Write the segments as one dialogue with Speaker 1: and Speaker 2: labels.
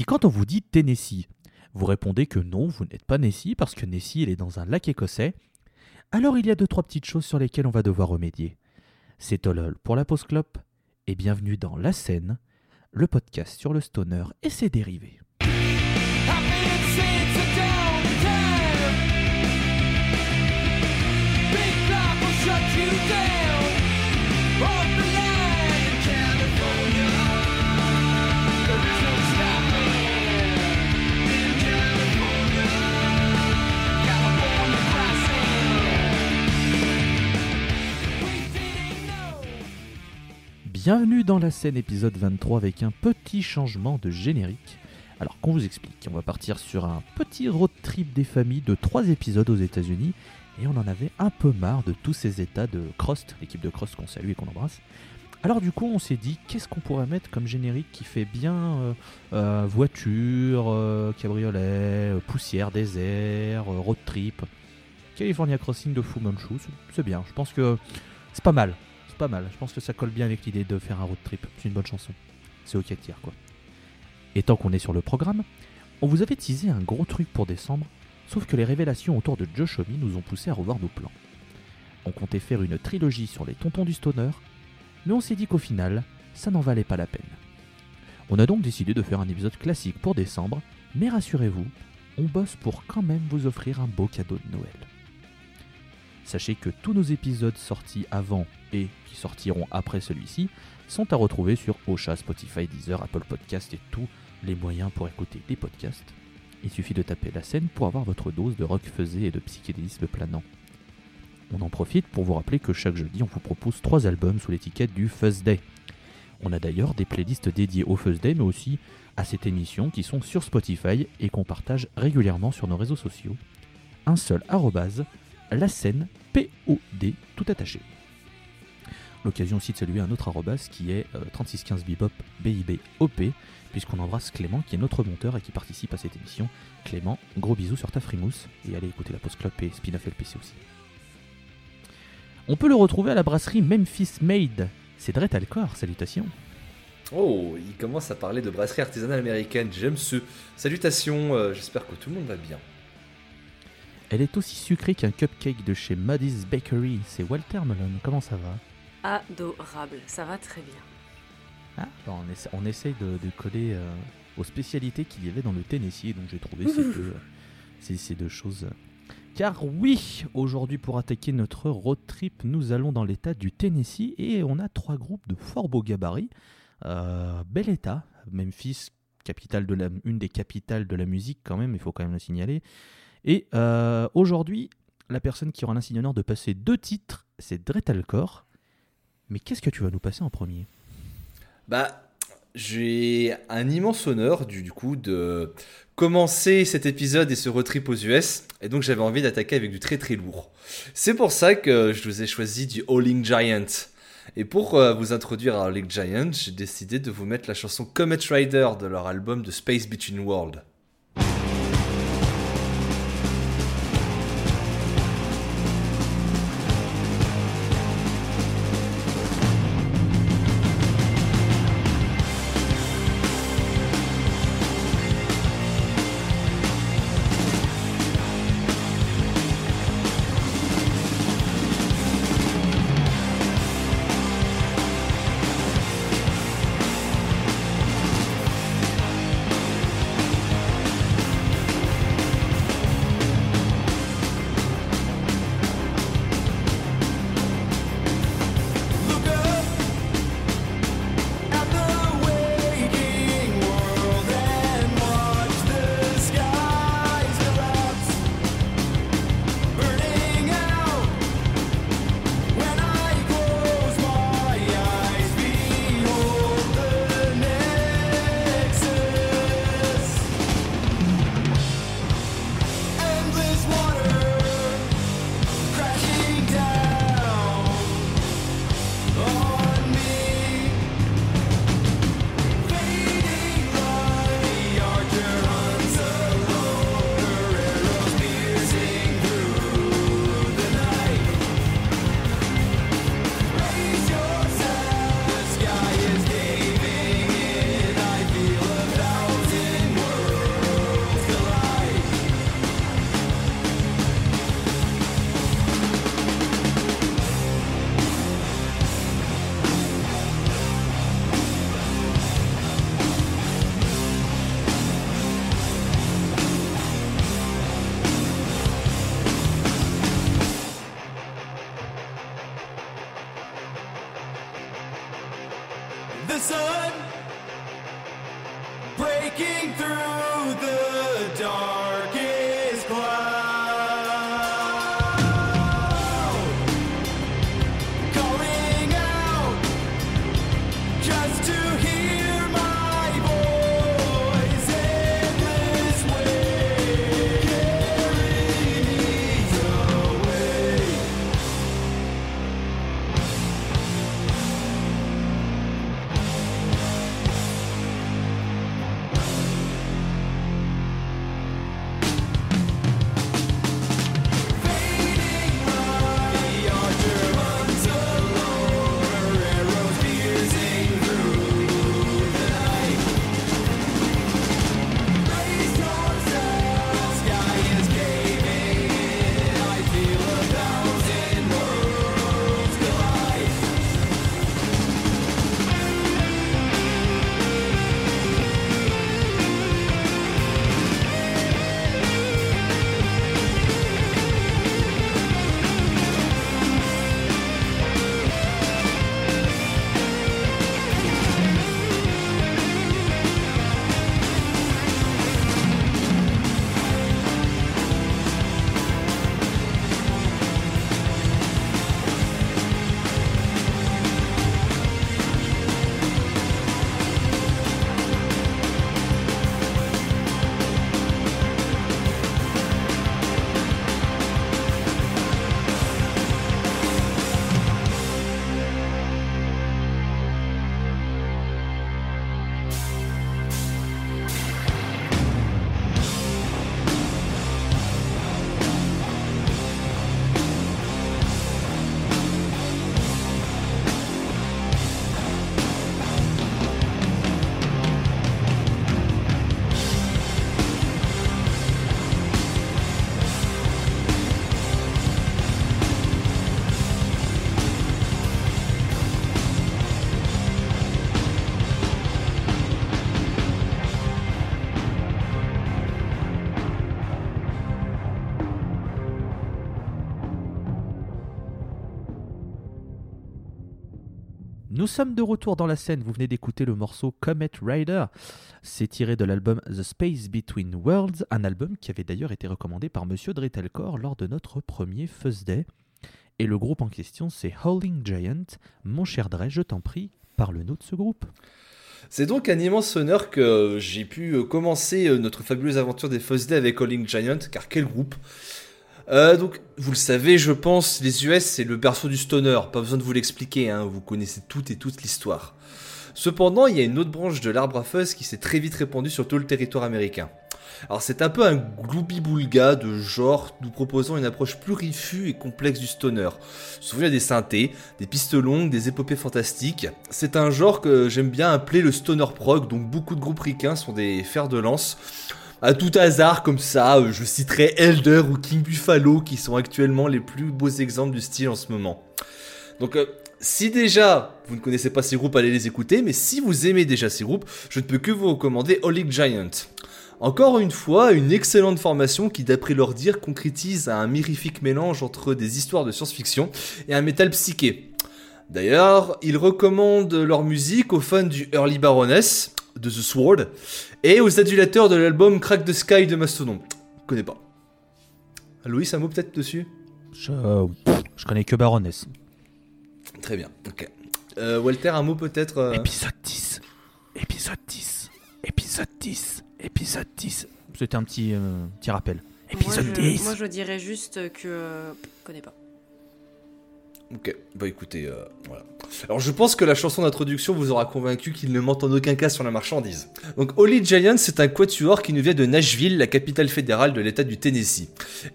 Speaker 1: Si quand on vous dit Tennessee, vous répondez que non, vous n'êtes pas Nessie parce que Nessie, elle est dans un lac écossais, alors il y a deux trois petites choses sur lesquelles on va devoir remédier. C'est Tolol pour la pause clope et bienvenue dans La Scène, le podcast sur le stoner et ses dérivés. Bienvenue dans la scène épisode 23 avec un petit changement de générique. Alors qu'on vous explique, on va partir sur un petit road trip des familles de 3 épisodes aux États-Unis et on en avait un peu marre de tous ces états de Crost, l'équipe de Crost qu'on salue et qu'on embrasse. Alors du coup on s'est dit qu'est-ce qu'on pourrait mettre comme générique qui fait bien euh, euh, voiture, euh, cabriolet, poussière, désert, road trip? California Crossing de Fu Manchu, c'est bien, je pense que c'est pas mal pas mal. Je pense que ça colle bien avec l'idée de faire un road trip. C'est une bonne chanson. C'est ok de quoi. Et tant qu'on est sur le programme, on vous avait teasé un gros truc pour décembre, sauf que les révélations autour de Josh Homme nous ont poussé à revoir nos plans. On comptait faire une trilogie sur les tontons du stoner, mais on s'est dit qu'au final, ça n'en valait pas la peine. On a donc décidé de faire un épisode classique pour décembre, mais rassurez-vous, on bosse pour quand même vous offrir un beau cadeau de Noël. Sachez que tous nos épisodes sortis avant et qui sortiront après celui-ci sont à retrouver sur Ocha, Spotify, Deezer, Apple Podcast et tous les moyens pour écouter des podcasts. Il suffit de taper la scène pour avoir votre dose de rock faisé et de psychédélisme planant. On en profite pour vous rappeler que chaque jeudi on vous propose trois albums sous l'étiquette du Fuzz Day. On a d'ailleurs des playlists dédiées au Fuzz Day mais aussi à cette émission qui sont sur Spotify et qu'on partage régulièrement sur nos réseaux sociaux. Un seul arrobase, la scène POD tout attaché. L'occasion aussi de saluer un autre arrobas qui est 3615 Bebop BIBOP, puisqu'on embrasse Clément qui est notre monteur et qui participe à cette émission. Clément, gros bisous sur ta frimousse et allez écouter la post club et Spin-off LPC aussi. On peut le retrouver à la brasserie Memphis Made. C'est Dret Alcor, salutations.
Speaker 2: Oh, il commence à parler de brasserie artisanale américaine, j'aime ce. Salutations, euh, j'espère que tout le monde va bien.
Speaker 1: Elle est aussi sucrée qu'un cupcake de chez Muddy's Bakery. C'est Walter Melon. Comment ça va?
Speaker 3: Adorable, ça va très bien.
Speaker 1: Ah, on, essaie, on essaye de, coller euh, aux spécialités qu'il y avait dans le Tennessee, donc j'ai trouvé ces, deux, choses. Car oui, aujourd'hui pour attaquer notre road trip, nous allons dans l'état du Tennessee et on a trois groupes de fort beau gabarit. Euh, bel état, Memphis, capitale de la, une des capitales de la musique quand même, il faut quand même le signaler. Et euh, aujourd'hui, la personne qui aura l'insigne honneur de passer deux titres, c'est Dretalcor. Mais qu'est-ce que tu vas nous passer en premier?
Speaker 2: Bah, j'ai un immense honneur du, coup de commencer cet épisode et ce retrip aux US, et donc j'avais envie d'attaquer avec du très très lourd. C'est pour ça que je vous ai choisi du Howling Giant. Et pour euh, vous introduire à Howling Giant, j'ai décidé de vous mettre la chanson Comet Rider de leur album The Space Between Worlds.
Speaker 1: Nous sommes de retour dans la scène, vous venez d'écouter le morceau Comet Rider. C'est tiré de l'album The Space Between Worlds, un album qui avait d'ailleurs été recommandé par Monsieur Dretelcore lors de notre premier Fuzz Day. Et le groupe en question, c'est Howling Giant. Mon cher Dre, je t'en prie, parle-nous de ce groupe.
Speaker 2: C'est donc un immense honneur que j'ai pu commencer euh, notre fabuleuse aventure des Fuzz Day avec Calling Giant, car quel groupe? Euh, donc, vous le savez, je pense, les US, c'est le berceau du stoner. Pas besoin de vous l'expliquer, hein, vous connaissez toute et toute l'histoire. Cependant, il y a une autre branche de l'arbre à fuzz qui s'est très vite répandue sur tout le territoire américain. Alors c'est un peu un gloubi-boulga de genre, nous proposant une approche plus riffue et complexe du stoner. Souvent il y a des synthés, des pistes longues, des épopées fantastiques. C'est un genre que j'aime bien appeler le stoner prog, donc beaucoup de groupes ricains sont des fers de lance. À tout hasard comme ça, euh, je citerai Elder ou King Buffalo qui sont actuellement les plus beaux exemples du style en ce moment. Donc euh, si déjà vous ne connaissez pas ces groupes, allez les écouter, mais si vous aimez déjà ces groupes, je ne peux que vous recommander Holy Giant. Encore une fois, une excellente formation qui, d'après leur dire, concrétise un mirifique mélange entre des histoires de science-fiction et un métal psyché. D'ailleurs, ils recommandent leur musique aux fans du Early Baroness, de The Sword, et aux adulateurs de l'album Crack the Sky de Mastodon. Je connais pas. Louis, un mot peut-être dessus?
Speaker 1: Je, je connais que Baroness.
Speaker 2: Très bien, ok. Euh, Walter, un mot peut-être euh,
Speaker 1: Épisode 10. Épisode 10. Épisode 10. Épisode 10. C'était un petit, euh, petit rappel. Épisode
Speaker 3: moi, je,
Speaker 1: 10.
Speaker 3: moi, je dirais juste que. euh, Je connais pas.
Speaker 2: Ok, bah écoutez, euh, voilà. Alors je pense que la chanson d'introduction vous aura convaincu qu'il ne ment en aucun cas sur la marchandise. Donc Holy Giant, c'est un quatuor qui nous vient de Nashville, la capitale fédérale de l'état du Tennessee.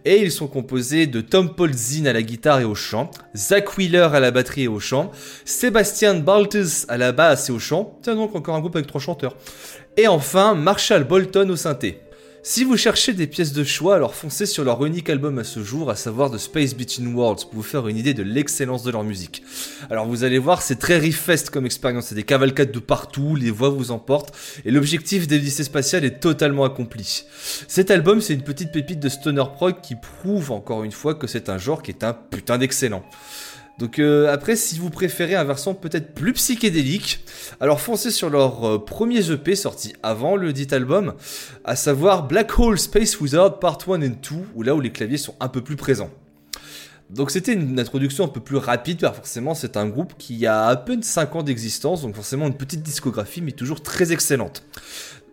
Speaker 2: Et ils sont composés de Tom Paul Zinn à la guitare et au chant, Zach Wheeler à la batterie et au chant, Sébastien Baltus à la basse et au chant, tiens donc encore un groupe avec trois chanteurs, et enfin Marshall Bolton au synthé. Si vous cherchez des pièces de choix, alors foncez sur leur unique album à ce jour, à savoir The Space Between Worlds, pour vous faire une idée de l'excellence de leur musique. Alors vous allez voir, c'est très riff-fest comme expérience, c'est des cavalcades de partout, les voix vous emportent, et l'objectif des lycées spatiales est totalement accompli. Cet album, c'est une petite pépite de stoner prog qui prouve encore une fois que c'est un genre qui est un putain d'excellent. Donc euh, après, si vous préférez un versant peut-être plus psychédélique, alors foncez sur leur euh, premier EP sorti avant le dit album, à savoir Black Hole Space Wizard Part 1 and 2, où là où les claviers sont un peu plus présents. Donc c'était une introduction un peu plus rapide, car forcément c'est un groupe qui a à peine 5 ans d'existence, donc forcément une petite discographie, mais toujours très excellente.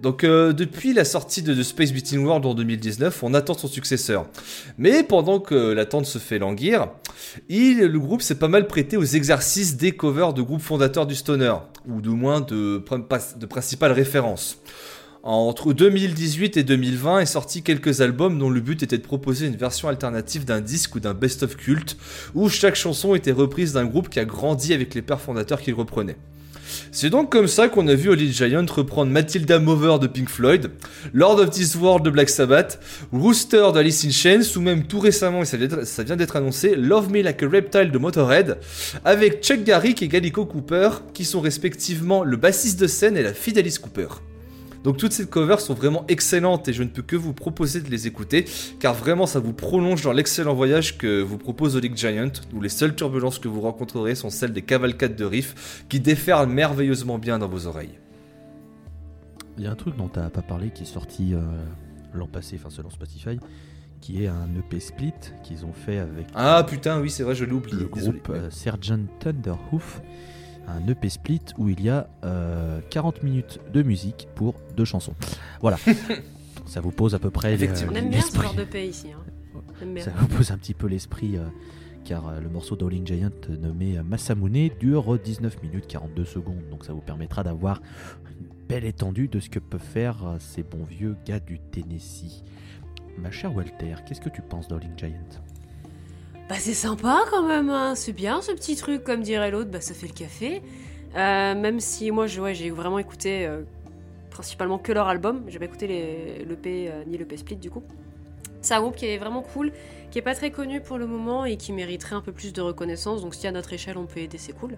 Speaker 2: Donc euh, depuis la sortie de The Space Between World en 2019, on attend son successeur. Mais pendant que l'attente se fait languir, il, le groupe s'est pas mal prêté aux exercices des covers de groupes fondateurs du stoner, ou du moins de, de principales références. Entre 2018 et 2020 est sorti quelques albums dont le but était de proposer une version alternative d'un disque ou d'un best-of culte, où chaque chanson était reprise d'un groupe qui a grandi avec les pères fondateurs qu'il reprenait. C'est donc comme ça qu'on a vu Holy Giant reprendre Matilda Mover de Pink Floyd, Lord of This World de Black Sabbath, Rooster de Alice in Chains, ou même tout récemment, et ça vient d'être- annoncé, Love Me Like a Reptile de Motorhead, avec Chuck Garrick et Gallico Cooper, qui sont respectivement le bassiste de scène et la fille d'Alice Cooper. Donc toutes ces covers sont vraiment excellentes et je ne peux que vous proposer de les écouter car vraiment ça vous prolonge dans l'excellent voyage que vous propose Olic Giant où les seules turbulences que vous rencontrerez sont celles des cavalcades de riffs qui déferlent merveilleusement bien dans vos oreilles.
Speaker 1: Il y a un truc dont tu n'as pas parlé qui est sorti euh, l'an passé, enfin selon Spotify, qui est un EP split qu'ils ont fait avec
Speaker 2: Ah putain oui c'est vrai je l'ai oublié.
Speaker 1: le
Speaker 2: désolé.
Speaker 1: groupe euh, Sergeant Thunderhoof. Un EP split où il y a euh, 40 minutes de musique pour deux chansons. Voilà. ça vous pose à peu près
Speaker 2: Effectivement.
Speaker 3: On aime bien ce
Speaker 1: l'esprit.
Speaker 3: genre de pays ici. Hein.
Speaker 1: Ça vous pose un petit peu l'esprit, euh, car euh, le morceau d'Owling Giant euh, nommé euh, Masamune dure 19 minutes 42 secondes, donc ça vous permettra d'avoir une belle étendue de ce que peuvent faire euh, ces bons vieux gars du Tennessee. Ma chère Walter, qu'est-ce que tu penses d'Owling Giant?
Speaker 3: Bah c'est sympa quand même, hein. c'est bien ce petit truc, comme dirait l'autre, bah ça fait le café. Euh, même si moi j'ai vraiment écouté euh, principalement que leur album, j'ai pas écouté les- euh, ni l'EP Split du coup. C'est un groupe qui est vraiment cool, qui est pas très connu pour le moment et qui mériterait un peu plus de reconnaissance, donc si à notre échelle on peut aider c'est cool.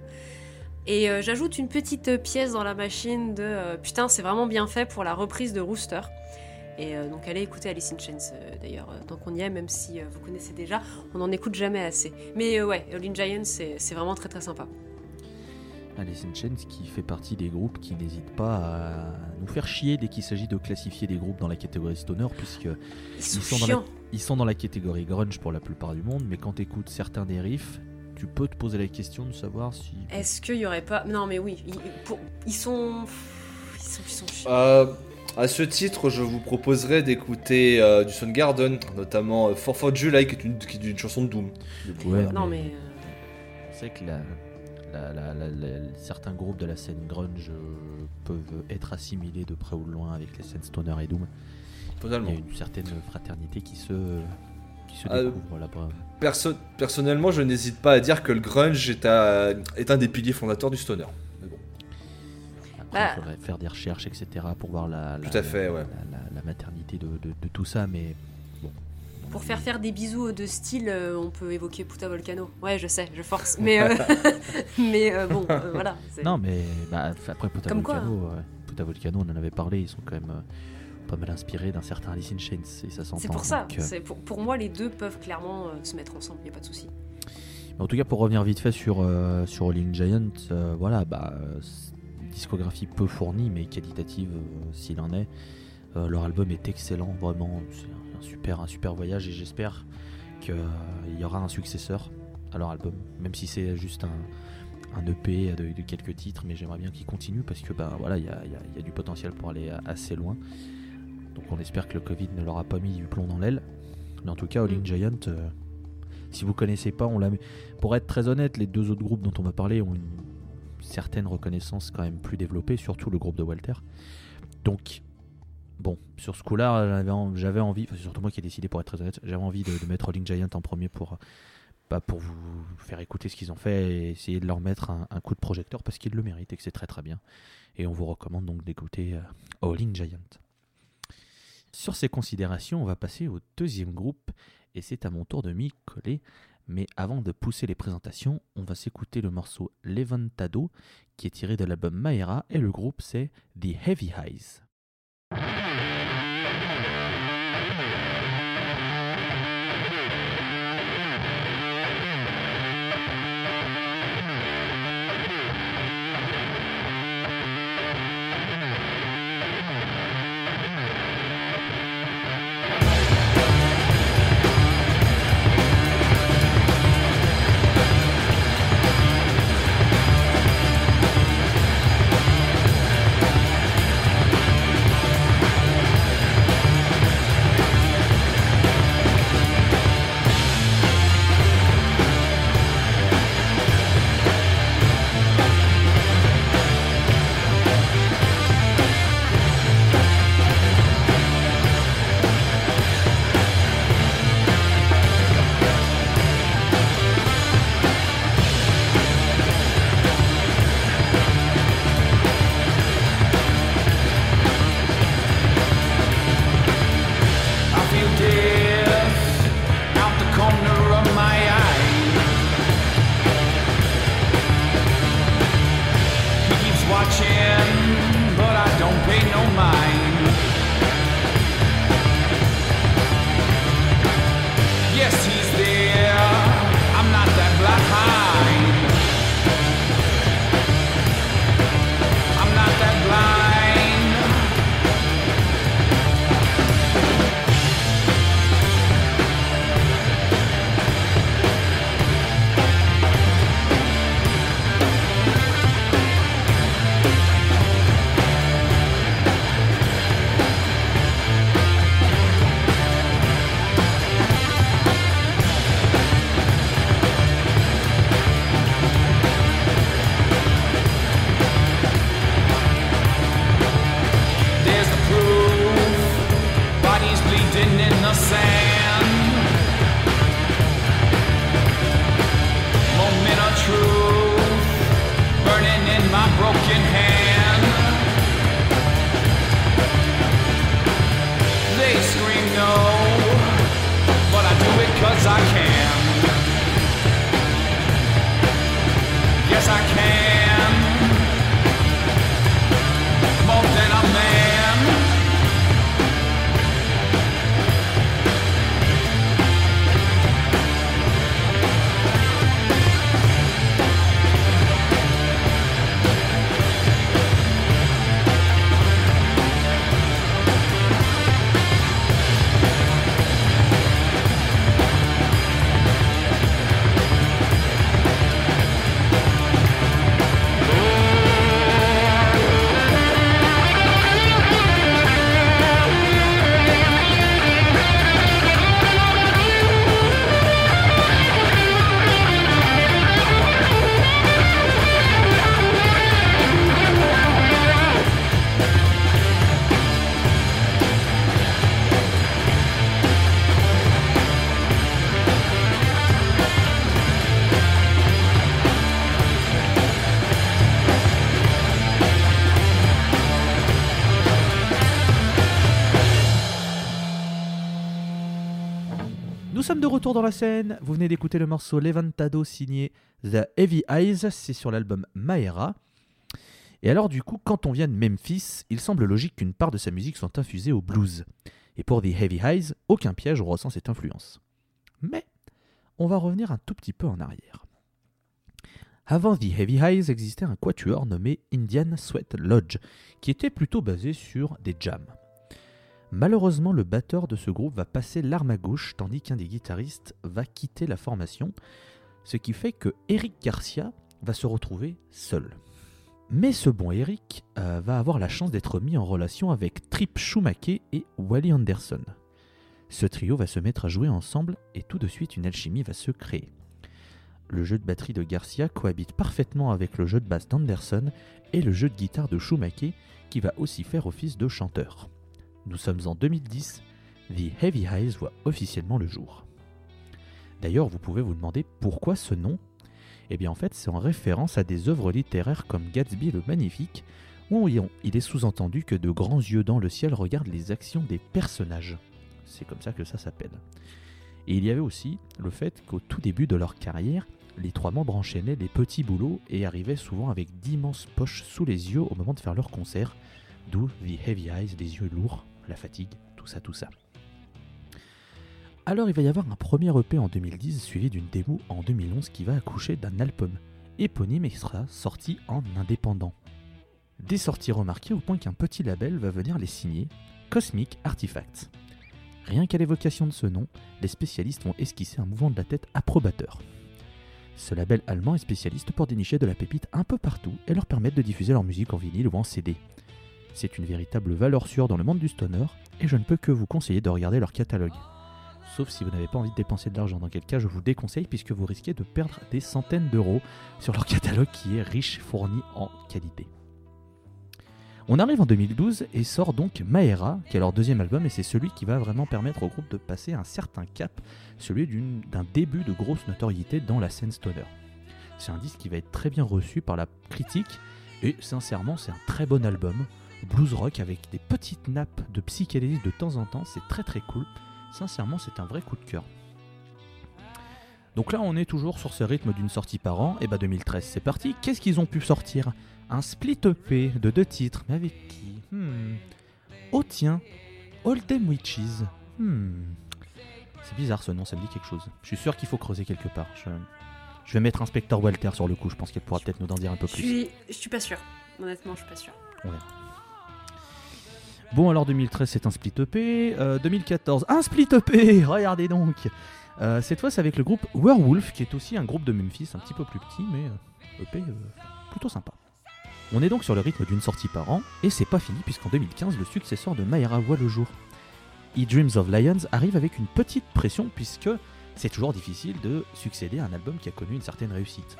Speaker 3: Et j'ajoute une petite pièce dans la machine de putain c'est vraiment bien fait pour la reprise de Rooster. Et euh, donc allez écouter Alice in Chains euh, d'ailleurs, euh, tant qu'on y est, même si euh, vous connaissez déjà, on n'en écoute jamais assez. Mais euh, ouais, All in Giant, c'est vraiment très très sympa.
Speaker 1: Alice in Chains qui fait partie des groupes qui n'hésitent pas à nous faire chier dès qu'il s'agit de classifier des groupes dans la catégorie stoner, puisque
Speaker 3: Ils sont,
Speaker 1: sont dans la-
Speaker 3: chiants.
Speaker 1: ils sont dans la catégorie grunge pour la plupart du monde, mais quand tu écoutes certains des riffs, tu peux te poser la question de savoir si...
Speaker 3: Est-ce qu'il y aurait pas. Non, mais oui, ils, pour- ils sont. Ils sont, ils sont chiants.
Speaker 2: Euh, à ce titre, je vous proposerais d'écouter euh, du Soundgarden, notamment euh, For For July, qui est une, qui est une chanson de Doom.
Speaker 1: Ouais,
Speaker 3: non, mais. euh,
Speaker 1: C'est que la- la- la- la- la- certains groupes de la scène grunge euh, peuvent être assimilés de près ou de loin avec la scène stoner et doom. Il
Speaker 2: Totalement.
Speaker 1: y a une certaine fraternité qui se, qui se
Speaker 2: Ah,
Speaker 1: découvre là-bas.
Speaker 2: Perso- personnellement, je n'hésite pas à dire que le grunge est, à- est un des piliers fondateurs du stoner.
Speaker 3: Bah.
Speaker 1: il faudrait faire des recherches, etc. pour voir la, la-
Speaker 2: Tout à fait,
Speaker 1: la-
Speaker 2: ouais.
Speaker 1: la, la- la maternité de, de- de tout ça, mais bon.
Speaker 3: Pour faire faire des bisous de style, euh, on peut évoquer Puta Volcano. Ouais, je sais, je force. Mais, euh, mais euh, bon, euh, voilà.
Speaker 1: Non, mais bah, après Puta
Speaker 3: Comme quoi,
Speaker 1: Volcano, euh, Puta Volcano, on en avait parlé, ils sont quand même euh, pas mal inspirés d'un certain Alice in Chains, et ça s'entend.
Speaker 3: C'est pour ça.
Speaker 1: donc, euh,
Speaker 3: c'est Pour, pour moi, les deux peuvent clairement euh, se mettre ensemble, y a pas de souci.
Speaker 1: En tout cas, pour revenir vite fait sur, euh, sur Rolling Giant, euh, voilà, bah, discographie peu fournie, mais qualitative euh, s'il en est. Euh, leur album est excellent, vraiment, c'est un, super, un super voyage et j'espère qu'il y aura un successeur à leur album, même si c'est juste un, un EP de, de quelques titres, mais j'aimerais bien qu'ils continuent parce que bah, voilà, il y y a- il y a du potentiel pour aller assez loin. Donc on espère que le Covid ne leur a pas mis du plomb dans l'aile. Mais en tout cas, Rolling Giant, euh, si vous connaissez pas, on l'a mis. Pour être très honnête, les deux autres groupes dont on va parler ont une certaine reconnaissance quand même plus développée, surtout le groupe de Walter. Donc, bon, sur ce coup-là, j'avais en- j'avais envie, enfin, surtout moi qui ai décidé pour être très honnête, j'avais envie de, mettre Rolling Giant en premier pour, bah, pour vous faire écouter ce qu'ils ont fait et essayer de leur mettre un, un coup de projecteur parce qu'ils le méritent et que c'est très très bien. Et on vous recommande donc d'écouter euh, Rolling Giant. Sur ces considérations, on va passer au deuxième groupe et c'est à mon tour de m'y coller. Mais avant de pousser les présentations, on va s'écouter le morceau Levantado qui est tiré de l'album Maera et le groupe c'est The Heavy Highs. Sommes de retour dans la scène. Vous venez d'écouter le morceau Levantado signé The Heavy Eyes. C'est sur l'album Maera. Et alors, du coup, quand on vient de Memphis, il semble logique qu'une part de sa musique soit infusée au blues. Et pour The Heavy Eyes, aucun piège, ressent cette influence. Mais, on va revenir un tout petit peu en arrière. Avant The Heavy Eyes existait un quatuor nommé Indian Sweat Lodge, qui était plutôt basé sur des jams. Malheureusement, le batteur de ce groupe va passer l'arme à gauche, tandis qu'un des guitaristes va quitter la formation, ce qui fait que Eric Garcia va se retrouver seul. Mais ce bon Eric euh, va avoir la chance d'être mis en relation avec Trip Schumacher et Wally Anderson. Ce trio va se mettre à jouer ensemble et tout de suite une alchimie va se créer. Le jeu de batterie de Garcia cohabite parfaitement avec le jeu de basse d'Anderson et le jeu de guitare de Schumacher qui va aussi faire office de chanteur. Nous sommes en 2010, The Heavy Eyes voit officiellement le jour. D'ailleurs, vous pouvez vous demander pourquoi ce nom? Eh bien en fait, c'est en référence à des œuvres littéraires comme Gatsby le Magnifique, où il est sous-entendu que de grands yeux dans le ciel regardent les actions des personnages. C'est comme ça que ça s'appelle. Et il y avait aussi le fait qu'au tout début de leur carrière, les trois membres enchaînaient les petits boulots et arrivaient souvent avec d'immenses poches sous les yeux au moment de faire leur concert, d'où The Heavy Eyes, des yeux lourds, la fatigue, tout ça, tout ça. Alors il va y avoir un premier EP en 2010 suivi d'une démo en 2011 qui va accoucher d'un album éponyme extra sorti en indépendant. Des sorties remarquées au point qu'un petit label va venir les signer, Cosmic Artifacts. Rien qu'à l'évocation de ce nom, les spécialistes vont esquisser un mouvement de la tête approbateur. Ce label allemand est spécialiste pour dénicher de la pépite un peu partout et leur permettre de diffuser leur musique en vinyle ou en CD. C'est une véritable valeur sûre dans le monde du stoner et je ne peux que vous conseiller de regarder leur catalogue. Sauf si vous n'avez pas envie de dépenser de l'argent, dans quel cas je vous déconseille puisque vous risquez de perdre des centaines d'euros sur leur catalogue qui est riche, fourni en qualité. On arrive en 2012 et sort donc Maera, qui est leur deuxième album, et c'est celui qui va vraiment permettre au groupe de passer un certain cap, celui d'un début de grosse notoriété dans la scène stoner. C'est un disque qui va être très bien reçu par la critique, et sincèrement, c'est un très bon album. Blues rock avec des petites nappes de psychédélie de temps en temps, c'est très très cool. Sincèrement, c'est un vrai coup de cœur. Donc là, on est toujours sur ce rythme d'une sortie par an. Et bah 2013, c'est parti. Qu'est-ce qu'ils ont pu sortir? Un split EP de deux titres. Mais avec qui? Hmm. Oh tiens, Oldham Witches. Hmm. C'est bizarre ce nom, ça me dit quelque chose. Je suis sûr qu'il faut creuser quelque part. Je, je vais mettre Inspecteur Walter sur le coup. Je pense qu'elle pourra peut-être nous en dire un peu
Speaker 3: Je
Speaker 1: plus.
Speaker 3: suis, je suis pas sûre. Honnêtement, je suis pas sûre.
Speaker 1: Bon, alors 2013, c'est un split EP. Euh, 2014, un split EP Regardez donc Euh, Cette fois, c'est avec le groupe Werewolf, qui est aussi un groupe de Memphis, un petit peu plus petit, mais euh, EP euh, plutôt sympa. On est donc sur le rythme d'une sortie par an, et c'est pas fini, puisqu'en 2015, le successeur de Maera voit le jour. E Dreams of Lions arrive avec une petite pression, puisque c'est toujours difficile de succéder à un album qui a connu une certaine réussite.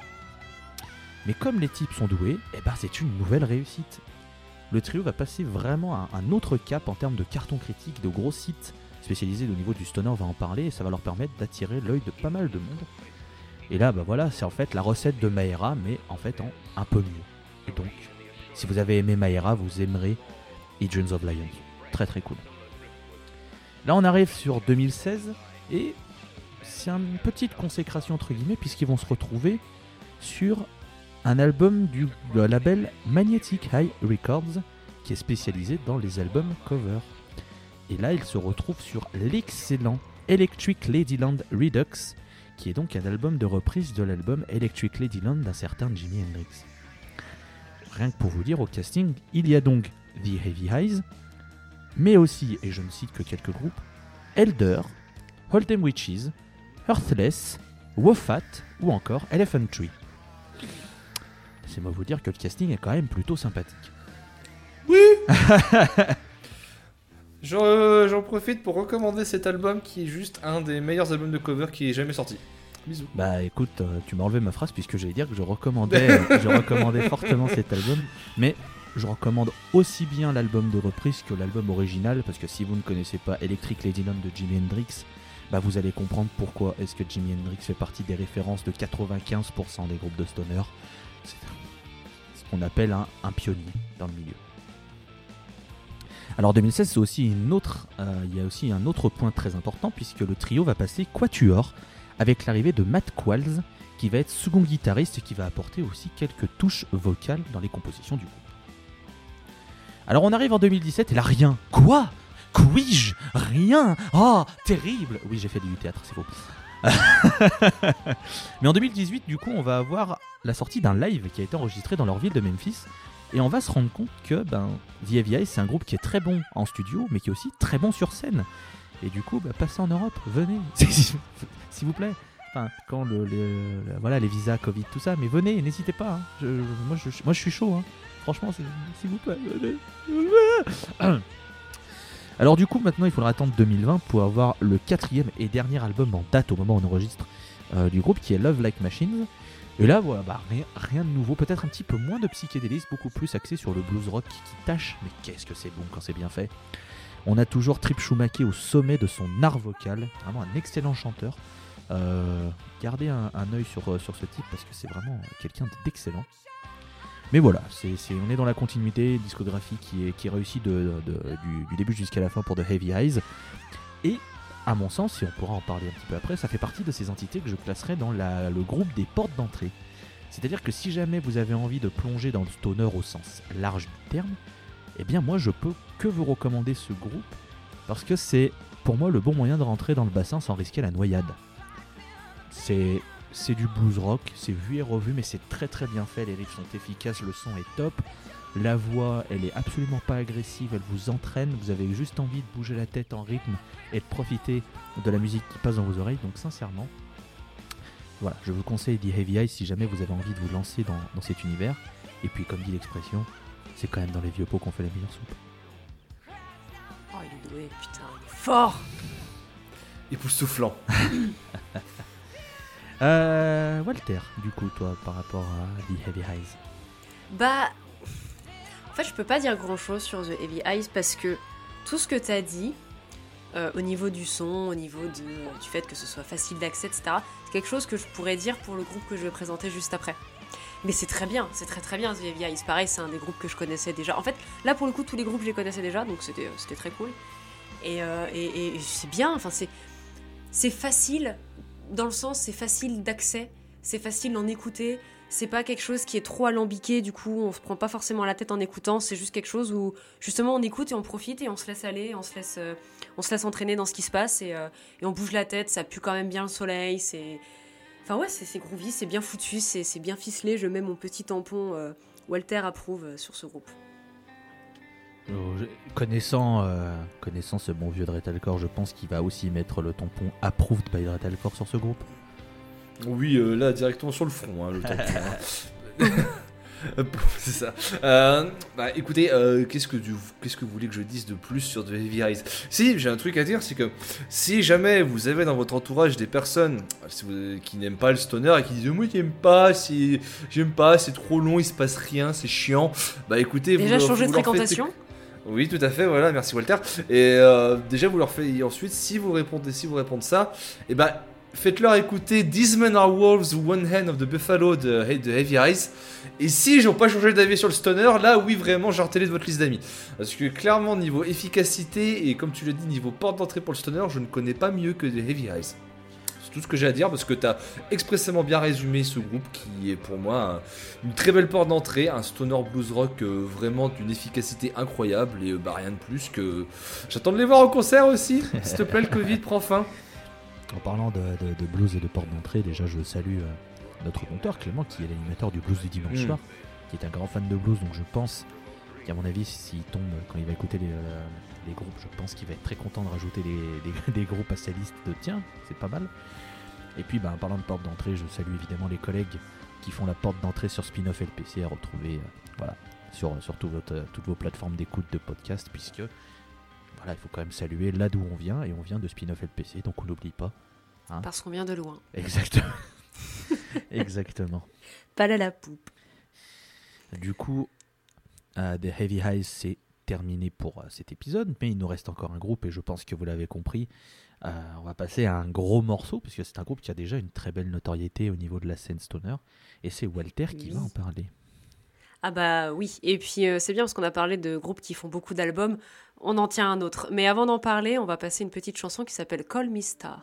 Speaker 1: Mais comme les types sont doués, eh ben c'est une nouvelle réussite le trio va passer vraiment à un autre cap en termes de carton critique, de gros sites spécialisés au niveau du stoner, on va en parler, et ça va leur permettre d'attirer l'œil de pas mal de monde. Et là, bah voilà, c'est en fait la recette de Maera, mais en fait en un peu mieux. Et donc, si vous avez aimé Maera, vous aimerez Dreams of Lions. Très très cool. Là, on arrive sur 2016 et c'est une petite consécration entre guillemets puisqu'ils vont se retrouver sur un album du label Magnetic High Records qui est spécialisé dans les albums cover. Et là, ils se retrouvent sur l'excellent Electric Ladyland Redux, qui est donc un album de reprise de l'album Electric Ladyland d'un certain Jimi Hendrix. Rien que pour vous dire, au casting, il y a donc The Heavy Eyes, mais aussi, et je ne cite que quelques groupes, Elder, Hold'em Witches, Earthless, Wofat ou encore Elephant Tree. C'est moi vous dire que le casting est quand même plutôt sympathique.
Speaker 2: J'en euh, j'en profite pour recommander cet album qui est juste un des meilleurs albums de cover qui est jamais sorti. Bisous.
Speaker 1: Bah écoute, euh, tu m'as enlevé ma phrase puisque j'allais dire que je recommandais, euh, je recommandais fortement cet album, mais je recommande aussi bien l'album de reprise que l'album original parce que si vous ne connaissez pas Electric Ladyland de Jimi Hendrix, bah vous allez comprendre pourquoi est-ce que Jimi Hendrix fait partie des références de 95% des groupes de stoner. C'est ce qu'on appelle un, pionnier dans le milieu. Alors 2016, c'est aussi une autre, euh, il y a aussi un autre point très important puisque le trio va passer quatuor avec l'arrivée de Matt Qualls qui va être second guitariste et qui va apporter aussi quelques touches vocales dans les compositions du groupe. Alors on arrive en 2017 et là rien. Quoi? Quij Rien? Oh, terrible Oui, j'ai fait du théâtre, c'est faux. Mais en 2018, du coup, on va avoir la sortie d'un live qui a été enregistré dans leur ville de Memphis. Et on va se rendre compte que ben, Eyes, c'est un groupe qui est très bon en studio, mais qui est aussi très bon sur scène. Et du coup, bah, passez en Europe, venez, s'il vous plaît. Enfin, quand le, le- voilà, les visas, Covid, tout ça, mais venez, n'hésitez pas. hein. Moi, je, moi, je suis chaud. hein. Franchement, s'il vous plaît, venez. Alors du coup, maintenant, il faudra attendre 2020 pour avoir le quatrième et dernier album en date au moment où on enregistre euh, du groupe, qui est Love Like Machines. Et là, voilà, bah, rien, de nouveau, peut-être un petit peu moins de psychédélisme, beaucoup plus axé sur le blues rock qui tâche, mais qu'est-ce que c'est bon quand c'est bien fait. On a toujours Trip Schumacher au sommet de son art vocal, vraiment un excellent chanteur. Euh, gardez un, un œil euh, sur ce type parce que c'est vraiment quelqu'un d'excellent. Mais voilà, on est dans la continuité discographie qui est, réussie du, début jusqu'à la fin pour The Heavy Eyes. Et à mon sens, si on pourra en parler un petit peu après, ça fait partie de ces entités que je classerais dans le groupe des portes d'entrée. C'est-à-dire que si jamais vous avez envie de plonger dans le stoner au sens large du terme, eh bien moi je peux que vous recommander ce groupe parce que c'est pour moi le bon moyen de rentrer dans le bassin sans risquer la noyade. C'est c'est du blues rock, c'est vu et revu mais c'est très très bien fait, les riffs sont efficaces, le son est top. La voix, elle est absolument pas agressive, elle vous entraîne, vous avez juste envie de bouger la tête en rythme et de profiter de la musique qui passe dans vos oreilles. Donc sincèrement, voilà, je vous conseille The Heavy Eyes si jamais vous avez envie de vous lancer dans, dans cet univers. Et puis comme dit l'expression, c'est quand même dans les vieux pots qu'on fait la meilleure soupe.
Speaker 3: Oh, il est doué, putain, il est fort
Speaker 2: Époustouflant.
Speaker 1: Euh, Walter, du coup, toi, par rapport à The Heavy Eyes.
Speaker 3: Bah. En fait, je peux pas dire grand chose sur The Heavy Eyes parce que tout ce que t'as dit, euh, au niveau du son, au niveau du fait que ce soit facile d'accès, etc., c'est quelque chose que je pourrais dire pour le groupe que je vais présenter juste après. Mais c'est très bien, c'est très très bien The Heavy Eyes. Pareil, c'est un des groupes que je connaissais déjà. En fait, là pour le coup, tous les groupes je les connaissais déjà, donc c'était c'était très cool. Euh, et- et c'est bien, enfin, c'est c'est facile, dans le sens, c'est facile d'accès, c'est facile d'en écouter, c'est pas quelque chose qui est trop alambiqué, du coup on se prend pas forcément la tête en écoutant, c'est juste quelque chose où justement on écoute et on profite et on se laisse aller, on se laisse, euh, on se laisse entraîner dans ce qui se passe et, euh, et on bouge la tête, ça pue quand même bien le soleil, c'est... Enfin ouais, c'est groovy, c'est bien foutu, c'est bien ficelé, je mets mon petit tampon euh, Walter approuve sur ce groupe.
Speaker 1: Je- Connaissant, euh, connaissant ce bon vieux Dretalcore, je pense qu'il va aussi mettre le tampon approved by Dretalcore sur ce groupe.
Speaker 2: Oui, euh, là, directement sur le front, hein, le tampon, hein. C'est ça. Euh, bah écoutez, euh, qu'est-ce que qu'est-ce que vous voulez que je dise de plus sur The Heavy Eyes Si, j'ai un truc à dire, c'est que si jamais vous avez dans votre entourage des personnes si vous- qui n'aiment pas le stoner et qui disent moi j'aime pas, c'est j'aime pas, c'est trop long, il se passe rien, c'est chiant. Bah écoutez,
Speaker 3: Déjà
Speaker 2: vous,
Speaker 3: de
Speaker 2: faites
Speaker 3: fréquentation
Speaker 2: oui, tout à fait, voilà, merci Walter. Et euh, déjà, vous leur faites, ensuite, si vous répondez, si vous répondez ça, et ben faites-leur écouter These Men Are Wolves One Hand of the Buffalo de, Heavy Eyes. Et si n'ont pas changé d'avis sur le stoner, là oui vraiment sortez-les de votre liste d'amis. Parce que clairement niveau efficacité et comme tu l'as dit niveau porte d'entrée pour le stoner, je ne connais pas mieux que de Heavy Eyes. Tout ce que j'ai à dire parce que tu as expressément bien résumé ce groupe qui est pour moi un- une très belle porte d'entrée, un stoner blues rock euh, vraiment d'une efficacité incroyable et euh, bah rien de plus que j'attends de les voir au concert aussi. S'il te plaît le Covid prend fin.
Speaker 1: En parlant de, de- de blues et de porte d'entrée, déjà je salue euh, notre compteur Clément qui est l'animateur du blues du dimanche
Speaker 2: Mm.
Speaker 1: soir, qui est un grand fan de blues, donc je pense qu'à mon avis, s'il tombe quand il va écouter les, euh, les groupes, je pense qu'il va être très content de rajouter des, des- des groupes à sa liste de tiens, c'est pas mal. Et puis bah, en parlant de porte d'entrée, je salue évidemment les collègues qui font la porte d'entrée sur Spin-off LPC à retrouver euh, voilà, sur, sur tout votre- toutes vos plateformes d'écoute de podcast, puisque voilà, il faut quand même saluer là d'où on vient, et on vient de Spin-off LPC, donc on n'oublie pas.
Speaker 4: Parce qu'on vient de loin.
Speaker 1: Exactement. Exactement.
Speaker 4: Pas à la poupe.
Speaker 1: Du coup, euh, The Heavy Highs, c'est terminé pour euh, cet épisode, mais il nous reste encore un groupe et je pense que vous l'avez compris. Euh, on va passer à un gros morceau, puisque c'est un groupe qui a déjà une très belle notoriété au niveau de la scène stoner, et c'est Walter qui
Speaker 4: Oui.
Speaker 1: va en parler.
Speaker 4: Ah bah oui, et puis euh, c'est bien parce qu'on a parlé de groupes qui font beaucoup d'albums, on en tient un autre. Mais avant d'en parler, on va passer une petite chanson qui s'appelle Call Me Star.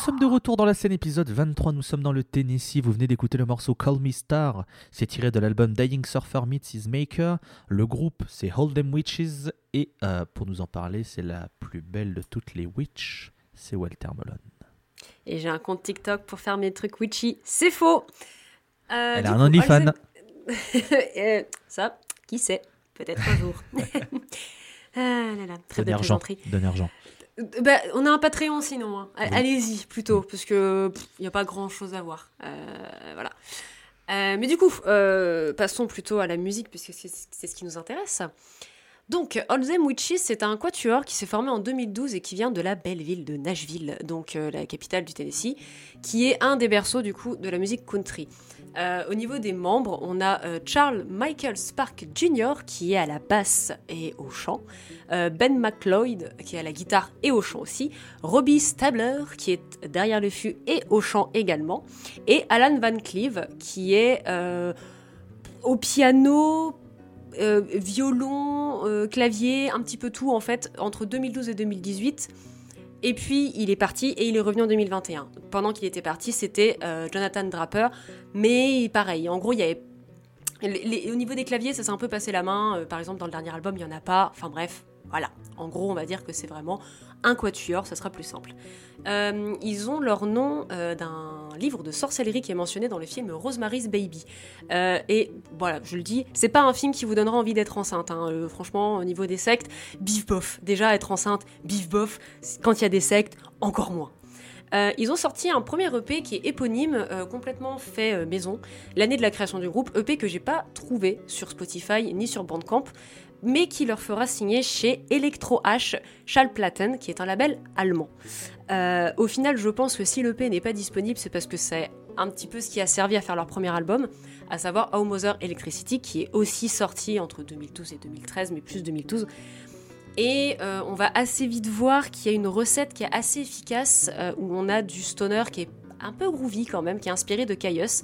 Speaker 1: Sommes de retour dans la scène épisode 23, nous sommes dans le Tennessee, vous venez d'écouter le morceau Call Me Star, c'est tiré de l'album Dying Surfer Meets His Maker, le groupe c'est Hold'em Witches, et euh, pour nous en parler c'est la plus belle de toutes les witches, c'est Walter Malone.
Speaker 3: Et j'ai un compte TikTok pour faire mes trucs witchy. C'est faux! Euh,
Speaker 1: Elle a un
Speaker 3: coup,
Speaker 1: OnlyFans.
Speaker 3: Euh, Ça, qui sait? Peut-être un jour. ah là là, très
Speaker 1: argent, donne argent.
Speaker 3: Euh, bah, on a un Patreon sinon. hein.
Speaker 1: Oui.
Speaker 3: Allez-y plutôt, parce que il n'y a pas grand-chose à voir. Euh, voilà. Euh, mais du coup, passons plutôt à la musique, puisque c'est c'est ce qui nous intéresse. Donc, All Them Witches, c'est un quatuor qui s'est formé en 2012 et qui vient de la belle ville de Nashville, donc euh, la capitale du Tennessee, qui est un des berceaux du coup de la musique country. Euh, au niveau des membres, on a euh, Charles Michael Spark Jr. qui est à la basse et au chant, euh, Ben McLeod qui est à la guitare et au chant aussi, Robbie Stabler qui est derrière le fût et au chant également, et Alan Van Cleve qui est au piano, violon, clavier, un petit peu tout en fait entre 2012 et 2018. Et puis il est parti et il est revenu en 2021. Pendant qu'il était parti, c'était euh, Jonathan Draper, mais pareil. En gros, il y avait au niveau des claviers, ça s'est un peu passé la main. Euh, par exemple, dans le dernier album, il y en a pas. Enfin bref, voilà. En gros, on va dire que c'est vraiment un quatuor, ça sera plus simple. Euh, ils ont leur nom euh, d'un livre de sorcellerie qui est mentionné dans le film Rosemary's Baby. Euh, et voilà, je le dis, c'est pas un film qui vous donnera envie d'être enceinte. hein. Franchement, au niveau des sectes, bif bof. Déjà, être enceinte, bif bof. Quand il y a des sectes, encore moins. Ils ont sorti un premier EP qui est éponyme, complètement fait maison, l'année de la création du groupe, EP que j'ai pas trouvé sur Spotify ni sur Bandcamp, mais qui leur fera signer chez Electro H Schallplatten, qui est un label allemand. Euh, au final, je pense que si l'EP n'est pas disponible, c'est parce que c'est un petit peu ce qui a servi à faire leur premier album, à savoir How Electricity, qui est aussi sorti entre 2012 et 2013, mais plus 2012. Et euh, on va assez vite voir qu'il y a une recette qui est assez efficace, euh, où on a du stoner qui est un peu groovy quand même, qui est inspiré de Caius,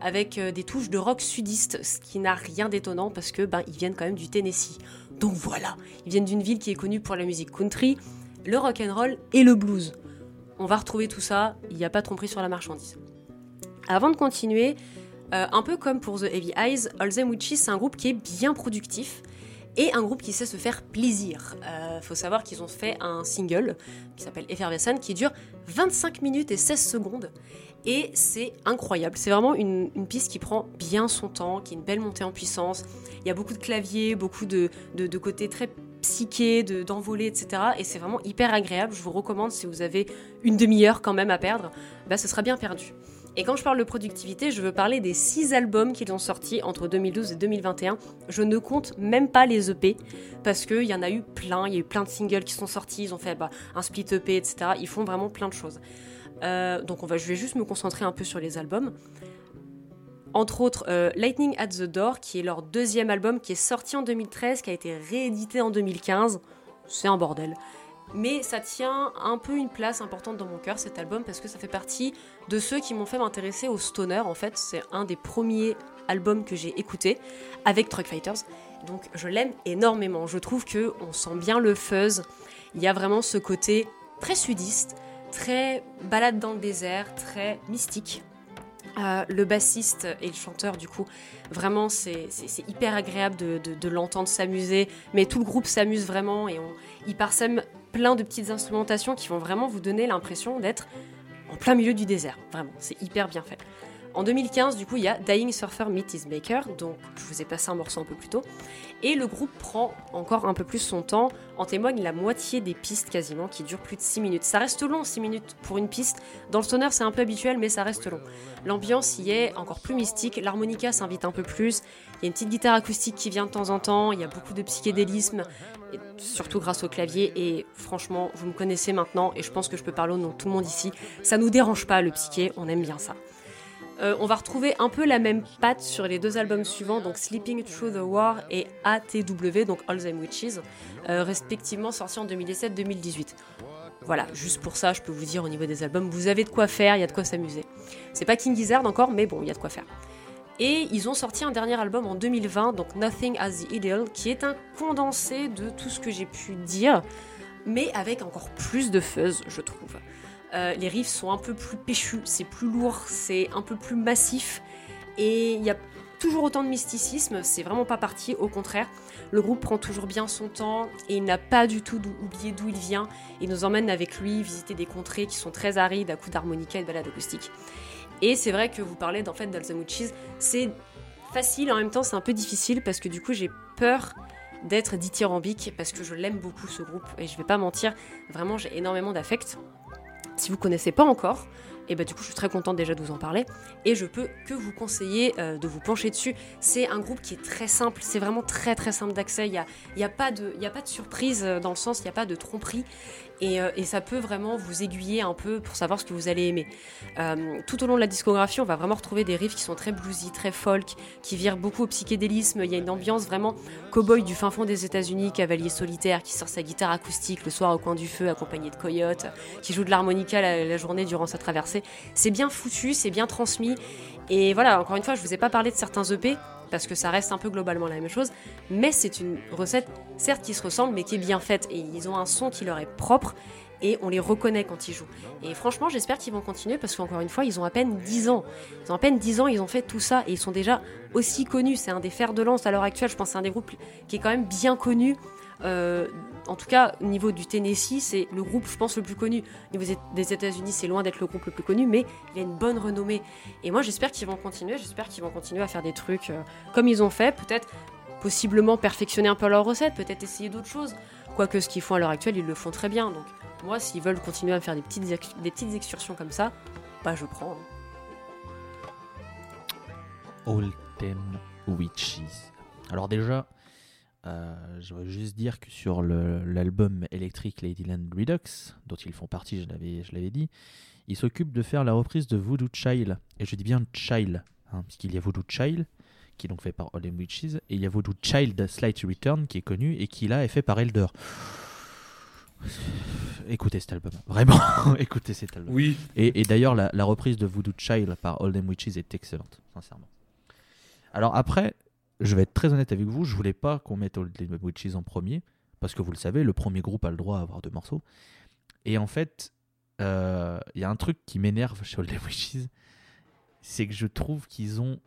Speaker 3: avec euh, des touches de rock sudiste, ce qui n'a rien d'étonnant parce que ben, ils viennent quand même du Tennessee. Donc voilà, ils viennent d'une ville qui est connue pour la musique country, le rock and roll et le blues. On va retrouver tout ça, il n'y a pas de tromperie sur la marchandise. Avant de continuer, euh, un peu comme pour The Heavy Eyes, All Them Witches, c'est un groupe qui est bien productif et un groupe qui sait se faire plaisir. Euh, faut savoir qu'ils ont fait un single qui s'appelle Effervescent qui dure 25 minutes et 16 secondes. Et c'est incroyable. C'est vraiment une, piste qui prend bien son temps, qui est une belle montée en puissance. Il y a beaucoup de claviers, beaucoup de, de, de côtés très psyché, de- d'envolée, etc. Et c'est vraiment hyper agréable. Je vous recommande si vous avez une demi-heure quand même à perdre, bah, ce sera bien perdu. Et quand je parle de productivité, je veux parler des six albums qu'ils ont sortis entre 2012 et 2021. Je ne compte même pas les EP, parce qu'il y en a eu plein, il y a eu plein de singles qui sont sortis, ils ont fait bah, un split EP, etc. Ils font vraiment plein de choses. Euh, donc on va, je vais juste me concentrer un peu sur les albums. Entre autres, euh, Lightning at the Door, qui est leur deuxième album, qui est sorti en 2013, qui a été réédité en 2015. C'est un bordel. Mais ça tient un peu une place importante dans mon cœur, cet album, parce que ça fait partie de ceux qui m'ont fait m'intéresser au stoner. En fait, c'est un des premiers albums que j'ai écouté avec Truck Fighters. Donc je l'aime énormément. Je trouve que on sent bien le fuzz. Il y a vraiment ce côté très sudiste, très balade dans le désert, très mystique. Euh, le bassiste et le chanteur, du coup, vraiment, c'est hyper agréable de l'entendre s'amuser. Mais tout le groupe s'amuse vraiment et on, ils parsèment plein de petites instrumentations qui vont vraiment vous donner l'impression d'être en plein milieu du désert. Vraiment, c'est hyper bien fait. En 2015, du coup, il y a Dying Surfer Meet His Maker, donc je vous ai passé un morceau un peu plus tôt. Et le groupe prend encore un peu plus son temps, en témoigne la moitié des pistes quasiment, qui durent plus de 6 minutes. Ça reste long, 6 minutes pour une piste. Dans le stoner, c'est un peu habituel, mais ça reste long. L'ambiance y est encore plus mystique, l'harmonica s'invite un peu plus, il y a une petite guitare acoustique qui vient de temps en temps, il y a beaucoup de psychédélisme, surtout grâce au clavier, et franchement, vous me connaissez maintenant, et je pense que je peux parler au nom de tout le monde ici, ça nous dérange pas le psyché, on aime bien ça. Euh, on va retrouver un peu la même patte sur les deux albums suivants, donc Sleeping Through the War et ATW, donc All Them Witches, euh, respectivement sortis en 2017-2018. Voilà, juste pour ça, je peux vous dire au niveau des albums, vous avez de quoi faire, il y a de quoi s'amuser. C'est pas King Gizzard encore, mais bon, il y a de quoi faire. Et ils ont sorti un dernier album en 2020, donc Nothing as the Ideal, qui est un condensé de tout ce que j'ai pu dire, mais avec encore plus de fuzz, je trouve. Euh, les riffs sont un peu plus péchus, c'est plus lourd, c'est un peu plus massif. Et il y a toujours autant de mysticisme, c'est vraiment pas parti, au contraire. Le groupe prend toujours bien son temps et il n'a pas du tout oublié d'où il vient. Il nous emmène avec lui visiter des contrées qui sont très arides à coups d'harmonica et de balades acoustiques. Et c'est vrai que vous parlez d'en fait Witches, c'est facile en même temps c'est un peu difficile parce que du coup j'ai peur d'être dithyrambique parce que je l'aime beaucoup ce groupe et je vais pas mentir, vraiment j'ai énormément d'affect. Si vous connaissez pas encore, et bah du coup je suis très contente déjà de vous en parler et je peux que vous conseiller euh, de vous pencher dessus. C'est un groupe qui est très simple, c'est vraiment très très simple d'accès. Il n'y a, y a, a pas de surprise euh, dans le sens, il n'y a pas de tromperie et, euh, et ça peut vraiment vous aiguiller un peu pour savoir ce que vous allez aimer. Euh, tout au long de la discographie, on va vraiment retrouver des riffs qui sont très bluesy, très folk, qui virent beaucoup au psychédélisme. Il y a une ambiance vraiment cow-boy du fin fond des États-Unis, cavalier solitaire qui sort sa guitare acoustique le soir au coin du feu accompagné de coyotes, qui joue de l'harmonica la journée durant sa traversée. C'est bien foutu, c'est bien transmis. Et voilà, encore une fois, je vous ai pas parlé de certains EP parce que ça reste un peu globalement la même chose, mais c'est une recette certes qui se ressemble mais qui est bien faite et ils ont un son qui leur est propre et on les reconnaît quand ils jouent. Et franchement, j'espère qu'ils vont continuer parce qu'encore une fois, ils ont à peine 10 ans. Ils ont à peine 10 ans, ils ont fait tout ça et ils sont déjà aussi connus. C'est un des fers de lance à l'heure actuelle. Je pense c'est un des groupes qui est quand même bien connu. Euh, en tout cas, au niveau du Tennessee, c'est le groupe, je pense, le plus connu. Au niveau des États-Unis, c'est loin d'être le groupe le plus connu, mais il a une bonne renommée. Et moi, j'espère qu'ils vont continuer. J'espère qu'ils vont continuer à faire des trucs euh, comme ils ont fait. Peut-être, possiblement, perfectionner un peu leur recette. Peut-être essayer d'autres choses. Quoique ce qu'ils font à l'heure actuelle, ils le font très bien. Donc, moi, s'ils veulent continuer à me faire des petites, excursions comme ça, bah, je prends. hein.
Speaker 1: Witches. Alors déjà, euh, je veux juste dire que sur l'album Electric Ladyland Redux, dont ils font partie, je l'avais je l'avais dit, ils s'occupent de faire la reprise de Voodoo Child. Et je dis bien Child, hein, puisqu'il y a Voodoo Child, qui est donc fait par All Them Witches, et il y a Voodoo Child Slight Return, qui est connu, et qui là est fait par Elder. Écoutez cet album, vraiment, écoutez cet album.
Speaker 2: Oui.
Speaker 1: Et, et d'ailleurs, la, la reprise de Voodoo Child par All Them Witches est excellente, sincèrement. Alors après, je vais être très honnête avec vous, je voulais pas qu'on mette All Them Witches en premier, parce que vous le savez, le premier groupe a le droit à avoir deux morceaux. Et en fait, euh, il y a un truc qui m'énerve chez All Them Witches, c'est que je trouve qu'ils ont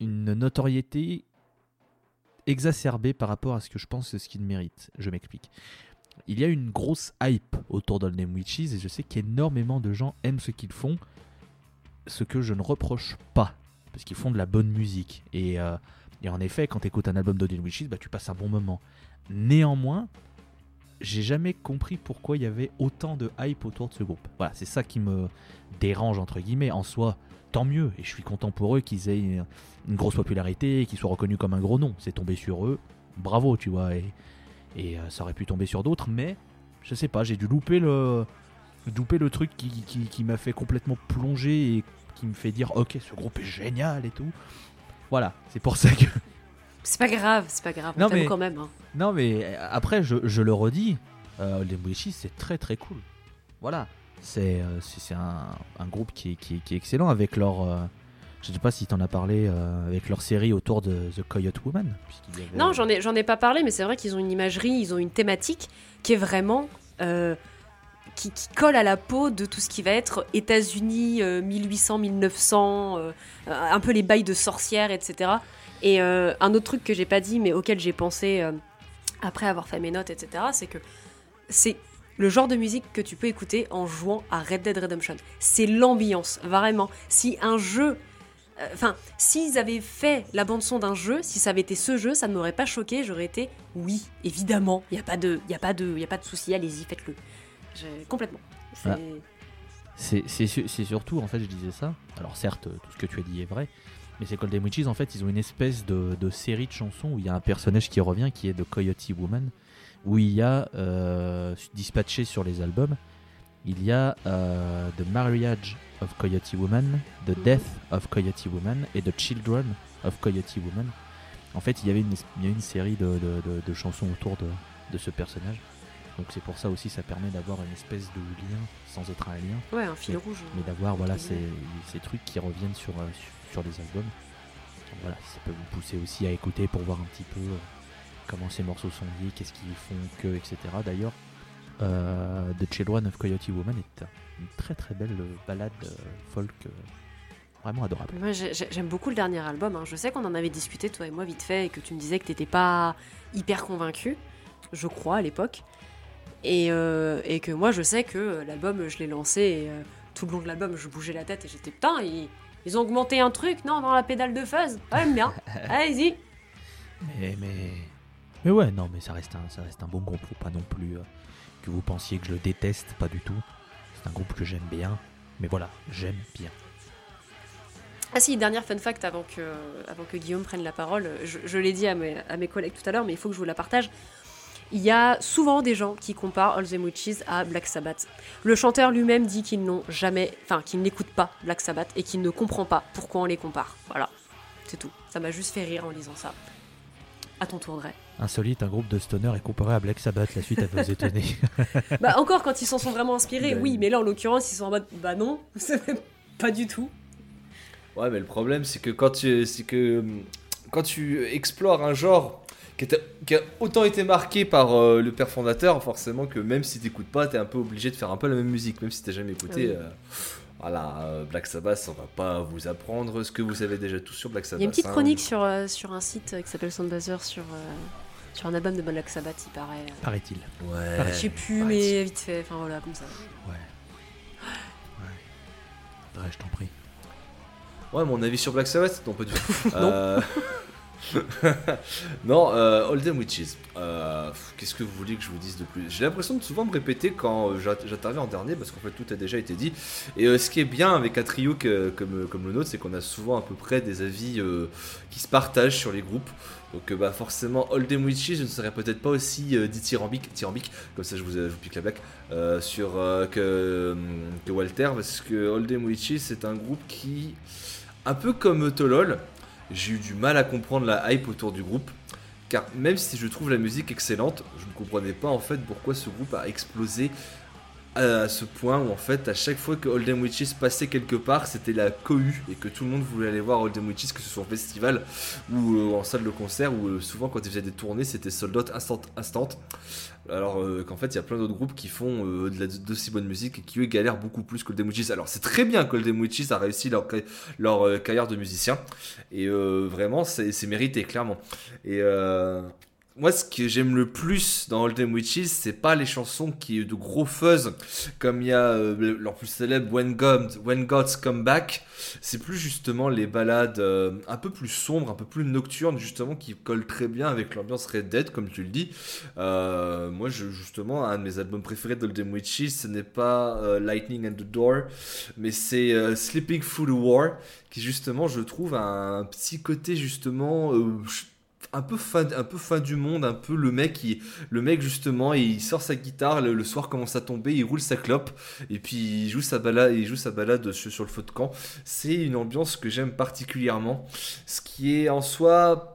Speaker 1: une notoriété exacerbée par rapport à ce que je pense ce qu'ils méritent. Je m'explique. Il y a une grosse hype autour d'All Them Witches et je sais qu'énormément de gens aiment ce qu'ils font, ce que je ne reproche pas, parce qu'ils font de la bonne musique. Et, euh, en effet, quand tu écoutes un album Them Witches, bah, tu passes un bon moment. Néanmoins, j'ai jamais compris pourquoi il y avait autant de hype autour de ce groupe. Voilà, c'est ça qui me dérange, entre guillemets. En soi, tant mieux, et je suis content pour eux qu'ils aient une, grosse popularité qu'ils soient reconnus comme un gros nom. C'est tombé sur eux, bravo, tu vois. Et, euh, ça aurait pu tomber sur d'autres, mais je sais pas, j'ai dû louper le, louper le truc qui, qui, qui m'a fait complètement plonger qui me fait dire ok, ce groupe est génial et tout. Voilà, c'est pour ça que.
Speaker 3: C'est pas grave, c'est pas grave.
Speaker 1: Non,
Speaker 3: on
Speaker 1: mais-
Speaker 3: quand même. hein.
Speaker 1: Non, mais euh, après, je, je le redis, euh, les Witches, c'est très très cool. Voilà, c'est euh, c'est un, un groupe qui est, qui, est, qui est excellent avec leur. euh, je sais pas si t'en as parlé euh, avec leur série autour de The Coyote Woman. avait-
Speaker 3: Non, j'en ai, j'en ai pas parlé, mais c'est vrai qu'ils ont une imagerie, ils ont une thématique qui est vraiment. euh, qui, colle à la peau de tout ce qui va être États-Unis, euh, 1800, 1900, euh, un peu les bails de sorcières, etc. Et euh, un autre truc que j'ai pas dit, mais auquel j'ai pensé euh, après avoir fait mes notes, etc., c'est que c'est le genre de musique que tu peux écouter en jouant à Red Dead Redemption. C'est l'ambiance, vraiment. Si un jeu euh, Enfin, s'ils avaient fait la bande-son d'un jeu, si ça avait été ce jeu, ça ne m'aurait pas choqué. J'aurais été, oui, évidemment, il n'y a pas de, y pas de, a pas de souci, allez-y, faites-le. Complètement. C'est-
Speaker 1: Ah. C'est c'est su- c'est surtout, en fait, je disais ça. Alors, certes, tout ce que tu as dit est vrai, mais c'est que les Witches, en fait, ils ont une espèce de, de série de chansons où il y a un personnage qui revient qui est de Coyote Woman, où il y a euh, dispatché sur les albums, il y a euh, The Marriage of Coyote Woman, The Death of Coyote Woman et The Children of Coyote Woman. En fait, il y avait une, il y a une série de, de- de- de chansons autour de ce personnage. Donc c'est pour ça aussi, ça permet d'avoir une espèce de lien, sans être un lien,
Speaker 3: Ouais, un fil rouge.
Speaker 1: mais d'avoir voilà, ces, ces trucs qui reviennent sur, euh, sur, les albums. Voilà, ça peut vous pousser aussi à écouter pour voir un petit peu euh, comment ces morceaux sont liés, qu'est-ce qu'ils font que, etc. D'ailleurs, euh, The Children of Coyote Woman est un- une très très belle euh, balade euh, folk euh, vraiment adorable.
Speaker 3: Moi, j'ai- j'ai- j'aime beaucoup le dernier album. hein. Je sais qu'on en avait discuté, toi et moi, vite fait, et que tu me disais que t'étais pas hyper convaincu, je crois, à l'époque. Et, euh, et que moi, je sais que euh, l'album, je l'ai lancé, et euh, tout le long de l'album, je bougeais la tête, et j'étais, putain, ils, ils ont augmenté un truc, non, dans la pédale de fuzz Ouais, j'aime bien. Allez-y.
Speaker 1: Mais, mais, mais ouais, non, mais ça reste un, ça reste un bon groupe. Faut pas non plus euh, que vous pensiez que je le déteste, pas du tout. C'est un groupe que j'aime bien. Mais voilà, j'aime bien.
Speaker 3: Ah si, dernière fun fact avant que, avant que Guillaume prenne la parole, je, je l'ai dit à mes, à mes collègues tout à l'heure, mais il faut que je vous la partage. Il y a souvent des gens qui comparent All the Witches à Black Sabbath. Le chanteur lui-même dit qu'ils n'ont jamais, enfin qu'il n'écoute pas Black Sabbath et qu'il ne comprend pas pourquoi on les compare. Voilà, c'est tout. Ça m'a juste fait rire en lisant ça. À ton tour, Dre.
Speaker 1: Insolite, un groupe de stoner est comparé à Black Sabbath. La suite, elle va vous étonner.
Speaker 3: Bah encore quand ils s'en sont vraiment inspirés,
Speaker 2: a
Speaker 3: oui, mais là en l'occurrence ils sont en mode bah non, pas du tout.
Speaker 2: Ouais, mais le problème, c'est que quand tu, c'est que quand tu explores un genre qui, était- qui a autant été marqué par euh, le père fondateur, forcément que même si t'écoutes pas, t'es un peu obligé de faire un peu la même musique, même si t'as jamais écouté.
Speaker 3: Oui.
Speaker 2: euh, voilà, euh, Black Sabbath, on va pas vous apprendre ce que vous savez déjà tout sur Black Sabbath.
Speaker 3: Il y a une petite
Speaker 2: hein.
Speaker 3: chronique sur, euh, sur un site qui s'appelle Soundbazer sur, euh, sur un album de Black Sabbath, il paraît.
Speaker 1: Paraît-il.
Speaker 2: Ouais.
Speaker 3: Je sais plus,
Speaker 2: Ouais,
Speaker 3: mais vite fait, enfin voilà, comme ça.
Speaker 1: Ouais. Ouais. Dre, je t'en prie.
Speaker 2: Ouais, mon avis sur Black Sabbath Non, pas du tout.
Speaker 3: Non.
Speaker 2: Non, euh, Witches. Euh, Qu'est-ce que vous voulez que je vous dise de plus? J'ai l'impression de souvent me répéter quand euh, j'interviens en dernier parce qu'en fait tout a déjà été dit. Et euh, ce qui est bien avec un trio comme, le nôtre, c'est qu'on a souvent à peu près des avis qui se partagent sur les groupes. Donc bah forcément, Them Witches, je ne serais peut-être pas aussi euh, dithyrambique, dithyrambique, comme ça je vous, pique la blague, sur, que, Walter, parce que Them Witches c'est un groupe qui, un peu comme Tolol, j'ai eu du mal à comprendre la hype autour du groupe. Car même si je trouve la musique excellente, je ne comprenais pas en fait pourquoi ce groupe a explosé à ce point où en fait à chaque fois que Holden Witches passait quelque part c'était la cohue et que tout le monde voulait aller voir Holden Witches que ce soit en festival ou euh, en salle de concert ou euh, souvent quand ils faisaient des tournées c'était sold out instant, instant. Alors euh, qu'en fait il y a plein d'autres groupes qui font euh, bonne musique et qui eux galèrent beaucoup plus que Holden Witches alors c'est très bien que Holden Witches a réussi leur, euh, carrière de musicien. Et euh, vraiment c'est mérité clairement. Et moi, ce que j'aime le plus dans Old Them Witches, c'est pas les chansons qui de gros fuzz, comme il y a euh, leur plus célèbre When, When Gods Come Back. C'est plus justement les ballades euh, un peu plus sombres, un peu plus nocturnes, justement, qui collent très bien avec l'ambiance Red Dead, comme tu le dis. Euh, moi, je, justement, un de mes albums préférés d'Old Witches, ce n'est pas euh, Lightning and the Door, mais c'est Sleeping Through the War, qui justement, je trouve, a un petit côté justement. Euh, un peu fin un peu fin du monde un peu le mec qui le mec justement il sort sa guitare le, le soir commence à tomber il roule sa clope et puis il joue sa balade il joue sa balade sur, sur le feu de camp c'est une ambiance que j'aime particulièrement ce qui est en soi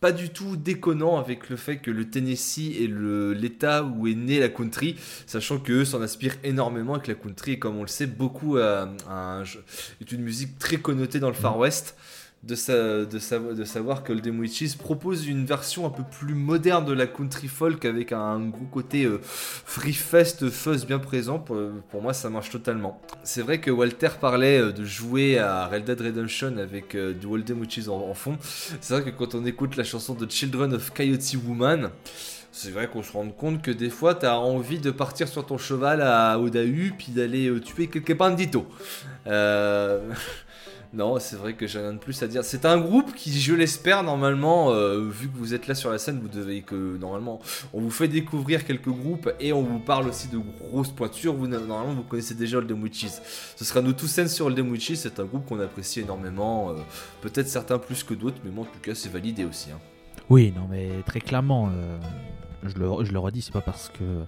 Speaker 2: pas du tout déconnant avec le fait que le Tennessee est l'état où est née la country, sachant que eux s'en inspirent énormément et que la country, comme on le sait, beaucoup euh, un- est une musique très connotée dans le Far West. De, sa- de, sa- de savoir que Dem Witches propose une version un peu plus moderne de la country folk avec un, gros côté euh, free fest fuzz bien présent. Pour, moi, ça marche totalement. C'est vrai que Walter parlait euh, de jouer à Red Dead Redemption avec euh, du Old Witches en, fond. C'est vrai que quand on écoute la chanson de Children of Coyote Woman, c'est vrai qu'on se rend compte que des fois, t'as envie de partir sur ton cheval à Odahu puis d'aller tuer quelques banditos. Euh... Non, c'est vrai que j'ai rien de plus à dire. C'est un groupe qui, je l'espère, normalement, euh, vu que vous êtes là sur la scène, vous devez que normalement, on vous fait découvrir quelques groupes et on vous parle aussi de grosses pointures. Vous, normalement, vous connaissez déjà Old Dem Witches. Ce sera nous tous scènes sur Old Dem Witches. C'est un groupe qu'on apprécie énormément. euh, Peut-être certains plus que d'autres, mais moi, en tout cas, c'est validé aussi. hein.
Speaker 1: Oui, non, mais très clairement, euh, je, le, je redis, c'est pas parce que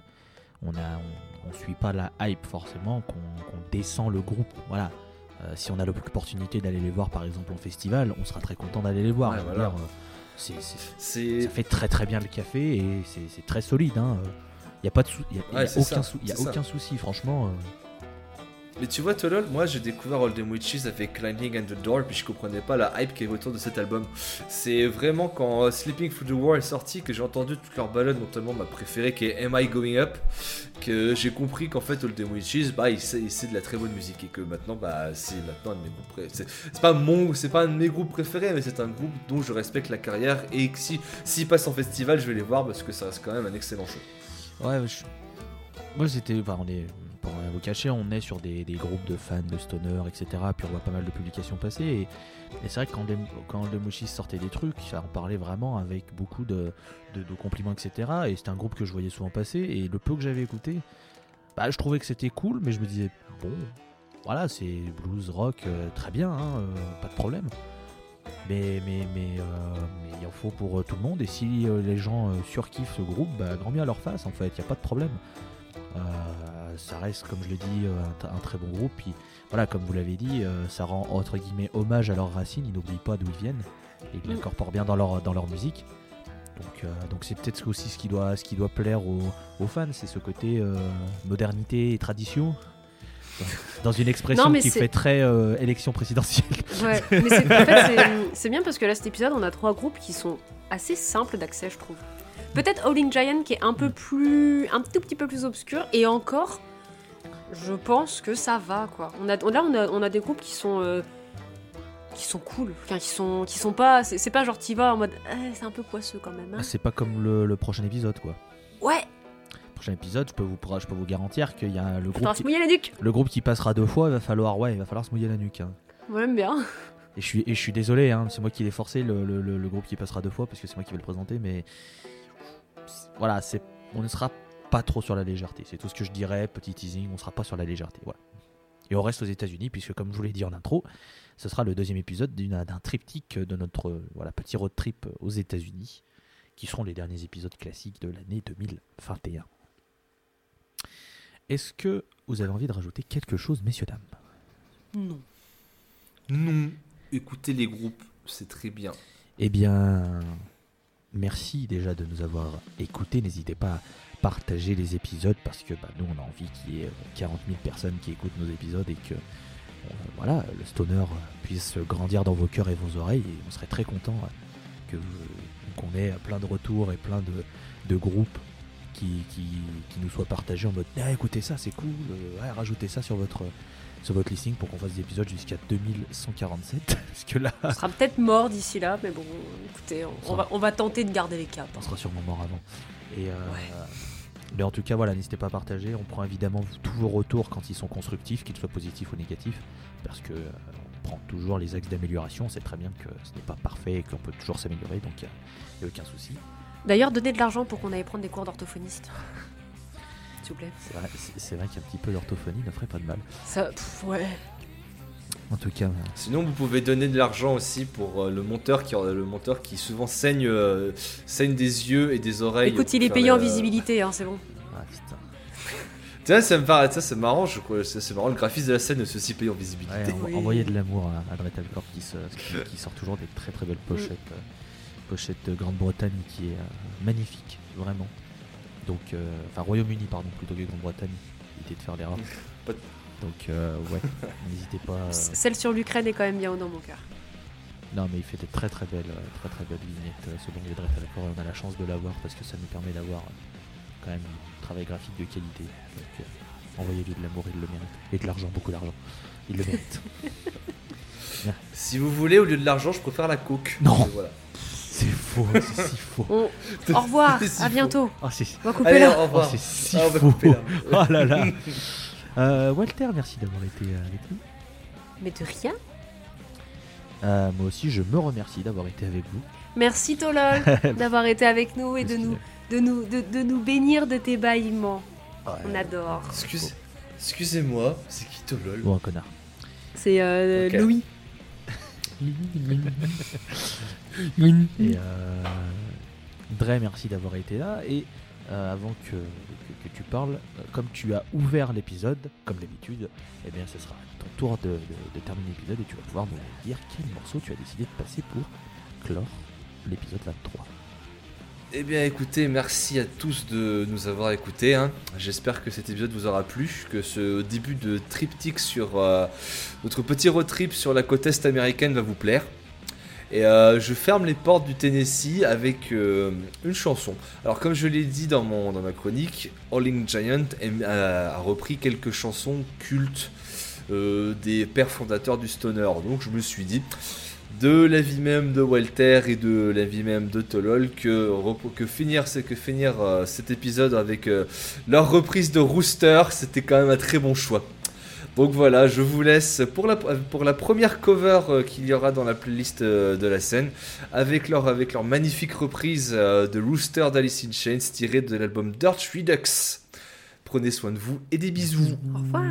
Speaker 1: on suit pas la hype forcément qu'on descend le groupe. Voilà. Euh, si on a l'opportunité d'aller les voir, par exemple en festival, on sera très content d'aller les voir.
Speaker 2: Ouais,
Speaker 1: Je veux
Speaker 2: voilà.
Speaker 1: dire, euh, ça fait très très bien le café et c'est très solide. Il hein. n'y a pas de sou- y a, y aucun,
Speaker 2: ça,
Speaker 1: sou- y a
Speaker 2: c'est ça.
Speaker 1: aucun souci, franchement.
Speaker 2: Mais tu vois, Tolol, moi j'ai découvert All Them Witches avec Climbing and the Door, puis je comprenais pas la hype qui est autour de cet album. C'est vraiment quand euh, Sleeping Through the War est sorti que j'ai entendu toutes leurs ballades, notamment ma préférée qui est Am I Going Up, que j'ai compris qu'en fait All Them Witches, bah, c'est de la très bonne musique et que maintenant, bah, c'est maintenant un de mes groupes préférés. C'est pas mon, c'est pas un de mes groupes préférés, mais c'est un groupe dont je respecte la carrière et que si, s'ils passent en festival, je vais les voir parce que ça reste quand même un excellent show.
Speaker 1: Ouais, je- moi j'étais. Enfin, on est. Pour rien vous cacher, on est sur des, groupes de fans de stoner, etc. Puis on voit pas mal de publications passer. Et, c'est vrai que quand, le Mochis sortait des trucs, ça en parlait vraiment avec beaucoup de, compliments, etc. Et c'était un groupe que je voyais souvent passer. Et le peu que j'avais écouté, bah, je trouvais que c'était cool, mais je me disais, bon, voilà, c'est blues, rock, euh, très bien, hein, euh, pas de problème. Mais mais euh, il en faut pour tout le monde et si les gens surkiffent ce groupe, bah, grand bien à leur face en fait, il y a pas de problème. Euh, ça reste comme je l'ai dit euh, un, très bon groupe puis voilà comme vous l'avez dit, euh, ça rend entre guillemets hommage à leurs racines, ils n'oublient pas d'où ils viennent et ils
Speaker 3: Mm.
Speaker 1: l'incorporent bien dans leur dans leur musique. Donc euh, donc c'est peut-être aussi ce qui doit ce qui doit plaire aux, aux fans, c'est ce côté euh, modernité et tradition. Dans une expression
Speaker 3: Non,
Speaker 1: qui fait très euh, élection présidentielle.
Speaker 3: Ouais, mais c'est, en fait, c'est, c'est bien parce que là, cet épisode, on a trois groupes qui sont assez simples d'accès, je trouve. Peut-être Howling Giant qui est un peu plus. un tout petit peu plus obscur, et encore, je pense que ça va, quoi. On a, là, on a, on a des groupes qui sont. euh, qui sont cool, enfin, qui sont, qui sont pas. C'est, pas genre t'y vas en mode. Eh, c'est un peu poisseux quand même, hein.
Speaker 1: C'est pas comme le, le prochain épisode quoi.
Speaker 3: Ouais,
Speaker 1: prochain épisode, je peux vous, je peux vous garantir qu'il y a le groupe, qui,
Speaker 3: mouiller la nuque.
Speaker 1: le groupe qui passera deux fois, il va falloir, ouais, il va falloir se mouiller la nuque. hein.
Speaker 3: Moi, j'aime bien.
Speaker 1: Et je suis, et je suis désolé, hein, c'est moi qui l'ai forcé, le, le- le- le groupe qui passera deux fois, parce que c'est moi qui vais le présenter, mais voilà, c'est, on ne sera pas trop sur la légèreté. C'est tout ce que je dirais, petit teasing, on sera pas sur la légèreté. Voilà. Et on reste aux États-Unis, puisque comme je vous l'ai dit en intro, ce sera le deuxième épisode d'une- d'un triptyque de notre voilà, petit road trip aux États-Unis, qui seront les derniers épisodes classiques de l'année 2021. Est-ce que vous avez envie de rajouter quelque chose, messieurs, dames?
Speaker 3: Non.
Speaker 2: Non. Écoutez les groupes, c'est très bien.
Speaker 1: Eh bien, merci déjà de nous avoir écoutés. N'hésitez pas à partager les épisodes parce que bah, nous, on a envie qu'il y ait euh, 40 000 personnes qui écoutent nos épisodes et que euh, voilà, le stoner euh, puisse grandir dans vos cœurs et vos oreilles. Et on serait très content euh, qu'on ait plein de retours et plein de, groupes qui, nous soient partagés en mode ah, écoutez ça, c'est cool, euh, rajoutez ça sur votre, sur votre listing pour qu'on fasse des épisodes jusqu'à 2147. parce que là.
Speaker 3: On sera peut-être mort d'ici là, mais bon, écoutez, on, on va, on va tenter de garder les caps. hein.
Speaker 1: On sera sûrement mort avant. Et euh, Mais en tout cas, voilà, n'hésitez pas à partager. On prend évidemment tous vos retours quand ils sont constructifs, qu'ils soient positifs ou négatifs, parce que euh, on prend toujours les axes d'amélioration. On sait très bien que ce n'est pas parfait et qu'on peut toujours s'améliorer, donc il n'y a aucun souci.
Speaker 3: D'ailleurs, donnez de l'argent pour qu'on aille prendre des cours d'orthophoniste. S'il vous plaît.
Speaker 1: C'est vrai, c'est- c'est vrai qu'un petit peu d'orthophonie ne ferait pas de mal.
Speaker 3: Ça, pff, ouais.
Speaker 1: En tout cas, euh,
Speaker 2: Sinon, vous pouvez donner de l'argent aussi pour euh, le monteur qui le monteur qui souvent saigne euh, saigne des yeux et des oreilles.
Speaker 3: Écoute, il est payé
Speaker 2: les-
Speaker 3: en visibilité, hein, c'est bon.
Speaker 1: ah, putain.
Speaker 2: Tiens, ça me paraît, ça c'est marrant, je crois, c'est c'est marrant. Le graphisme de la scène est aussi payé en visibilité.
Speaker 1: Ouais, envo-
Speaker 3: Oui.
Speaker 1: envoyez de l'amour à, à Dread Alcor qui, se- qui- qui sort toujours des très très belles pochettes. euh, pochettes de Grande-Bretagne qui est euh, magnifique, vraiment. Donc, euh, enfin Royaume-Uni, pardon, plutôt que Grande-Bretagne. Évitez de faire l'erreur.
Speaker 2: De-
Speaker 1: Donc, euh, ouais, n'hésitez pas. euh,
Speaker 3: Celle sur l'Ukraine est quand même bien haut dans mon cœur.
Speaker 1: Non, mais il fait des très très belles, très très belles vignettes. Ce bon vieux Dread Alcor, et on a la chance de l'avoir parce que ça nous permet d'avoir quand même un travail graphique de qualité. Donc, euh, envoyez-lui de l'amour, il le mérite. Et de l'argent, beaucoup d'argent. Il le mérite.
Speaker 2: Si vous voulez, au lieu de l'argent, je préfère la coke.
Speaker 1: Non.
Speaker 2: Voilà.
Speaker 1: C'est faux, c'est si faux.
Speaker 3: On- Au revoir,
Speaker 2: si
Speaker 3: à
Speaker 2: faux.
Speaker 3: bientot.
Speaker 1: Oh, c'est
Speaker 3: On va couper
Speaker 2: Allez,
Speaker 3: là.
Speaker 2: au
Speaker 1: Oh,
Speaker 2: revoir.
Speaker 1: c'est si
Speaker 2: Ah, on va
Speaker 1: faux.
Speaker 2: couper là.
Speaker 1: Oh là là. Euh, Walter, merci d'avoir été euh, avec nous.
Speaker 3: Mais de rien.
Speaker 1: Euh, moi aussi, je me remercie d'avoir été avec vous.
Speaker 3: Merci Tolol d'avoir été avec nous et de nous, de nous, de, de nous bénir de tes bâillements. On adore.
Speaker 2: Excuse- Excusez-moi, c'est qui Tolol?
Speaker 1: Bon, un connard.
Speaker 3: C'est euh,
Speaker 2: Ok.
Speaker 3: Louis.
Speaker 1: Et euh, Dre, merci d'avoir été là. Et euh, avant que, que, que tu parles, euh, comme tu as ouvert l'épisode, comme d'habitude, eh bien, ce sera ton tour de, de- de terminer l'épisode et tu vas pouvoir nous dire quel morceau tu as décidé de passer pour clore l'épisode 23.
Speaker 2: Eh bien écoutez, merci à tous de nous avoir écoutés. hein. J'espère que cet épisode vous aura plu, que ce début de triptyque sur euh, notre petit road trip sur la côte est américaine va vous plaire. Et euh, je ferme les portes du Tennessee avec euh, une chanson. Alors comme je l'ai dit dans, mon, dans ma chronique, Howling Giant a, repris quelques chansons cultes euh, des pères fondateurs du stoner. Donc je me suis dit, de la vie même de Walter et de la vie même de Tolol que, que finir, que finir cet épisode avec leur reprise de Rooster, c'était quand même un très bon choix. Donc voilà, je vous laisse pour la, première cover euh, qu'il y aura dans la playlist euh, de la scène, avec leur, avec leur magnifique reprise euh, de Rooster d'Alice in Chains tirée de l'album Dirt Redux. Prenez soin de vous et des bisous.
Speaker 3: Au revoir.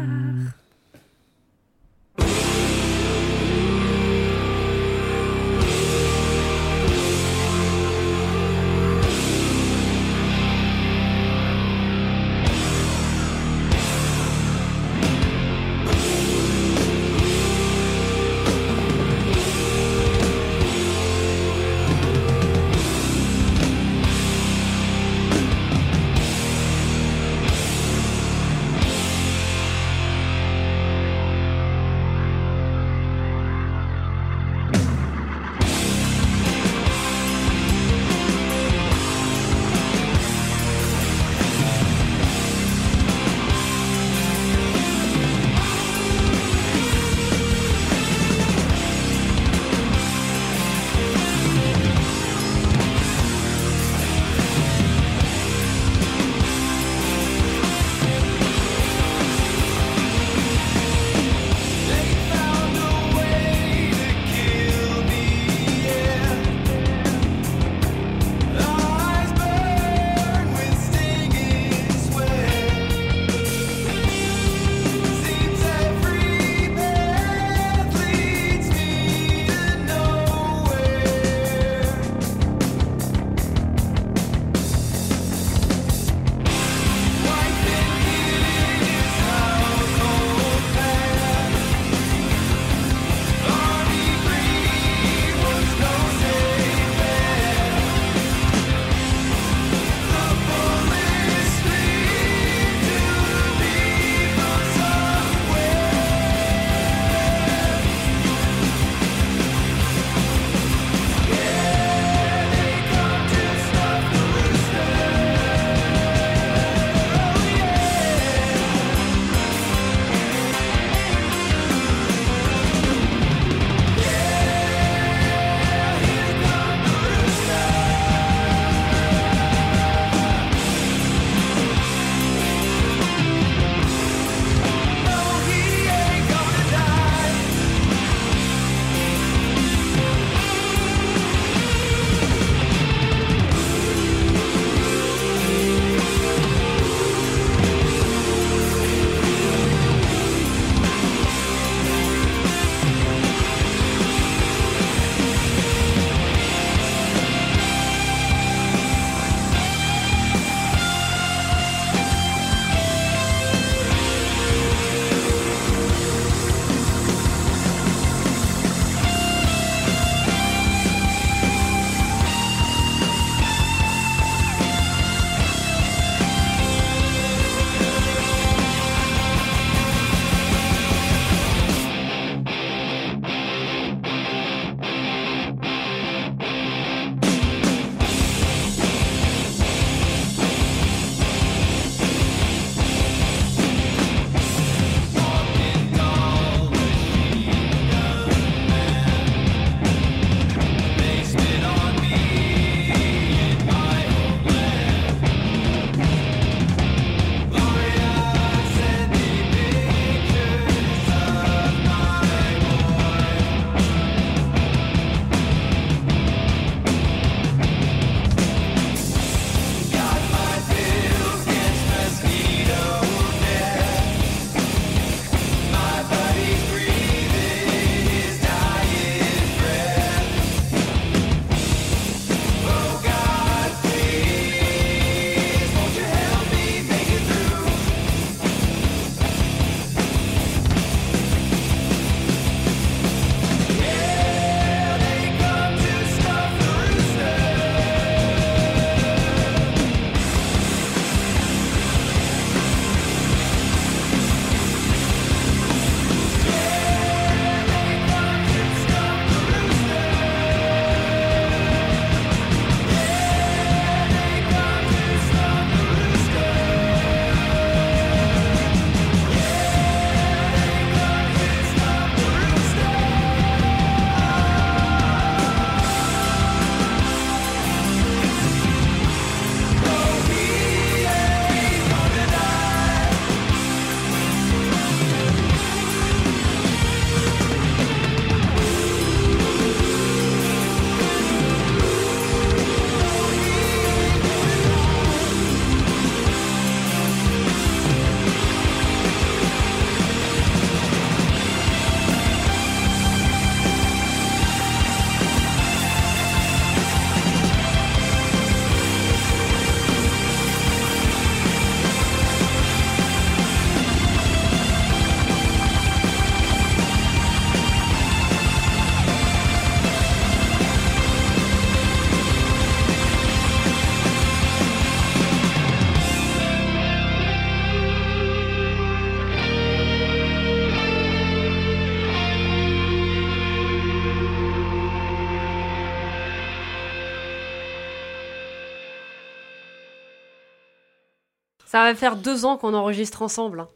Speaker 3: Ça va faire deux ans qu'on enregistre ensemble. hein.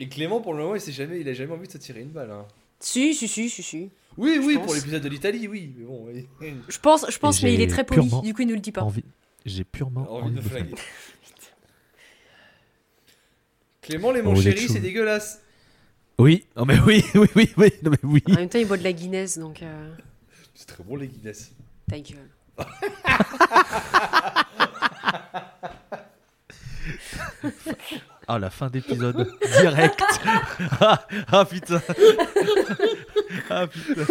Speaker 2: Et Clément, pour le moment, il, s'est jamais, il a jamais envie de se tirer une balle. hein.
Speaker 3: Si, si, si, si, si.
Speaker 2: Oui,
Speaker 3: Je
Speaker 2: oui,
Speaker 3: pense.
Speaker 2: pour l'épisode de l'Italie, oui. Mais bon, oui.
Speaker 3: Je pense, je pense mais il est très poli.
Speaker 1: purement
Speaker 3: Du coup, il nous le dit pas.
Speaker 1: Envie... J'ai purement
Speaker 2: envie de
Speaker 1: flinguer.
Speaker 2: Clément, les
Speaker 1: Oh,
Speaker 2: mon
Speaker 1: est
Speaker 2: chéri, c'est dégueulasse.
Speaker 1: Oui, non mais oui, oui, oui, oui, non mais oui.
Speaker 3: En même temps, il boit de la Guinness, donc euh,
Speaker 2: C'est très bon, les Guinness.
Speaker 3: ta gueule.
Speaker 1: Ah, la fin d'épisode direct. ah, ah, putain. ah putain.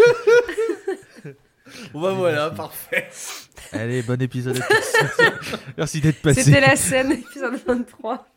Speaker 2: Bon bah voilà, parfait.
Speaker 1: Allez, bon épisode à tous. Merci, Merci d'être passé.
Speaker 3: C'était la scène, épisode 23.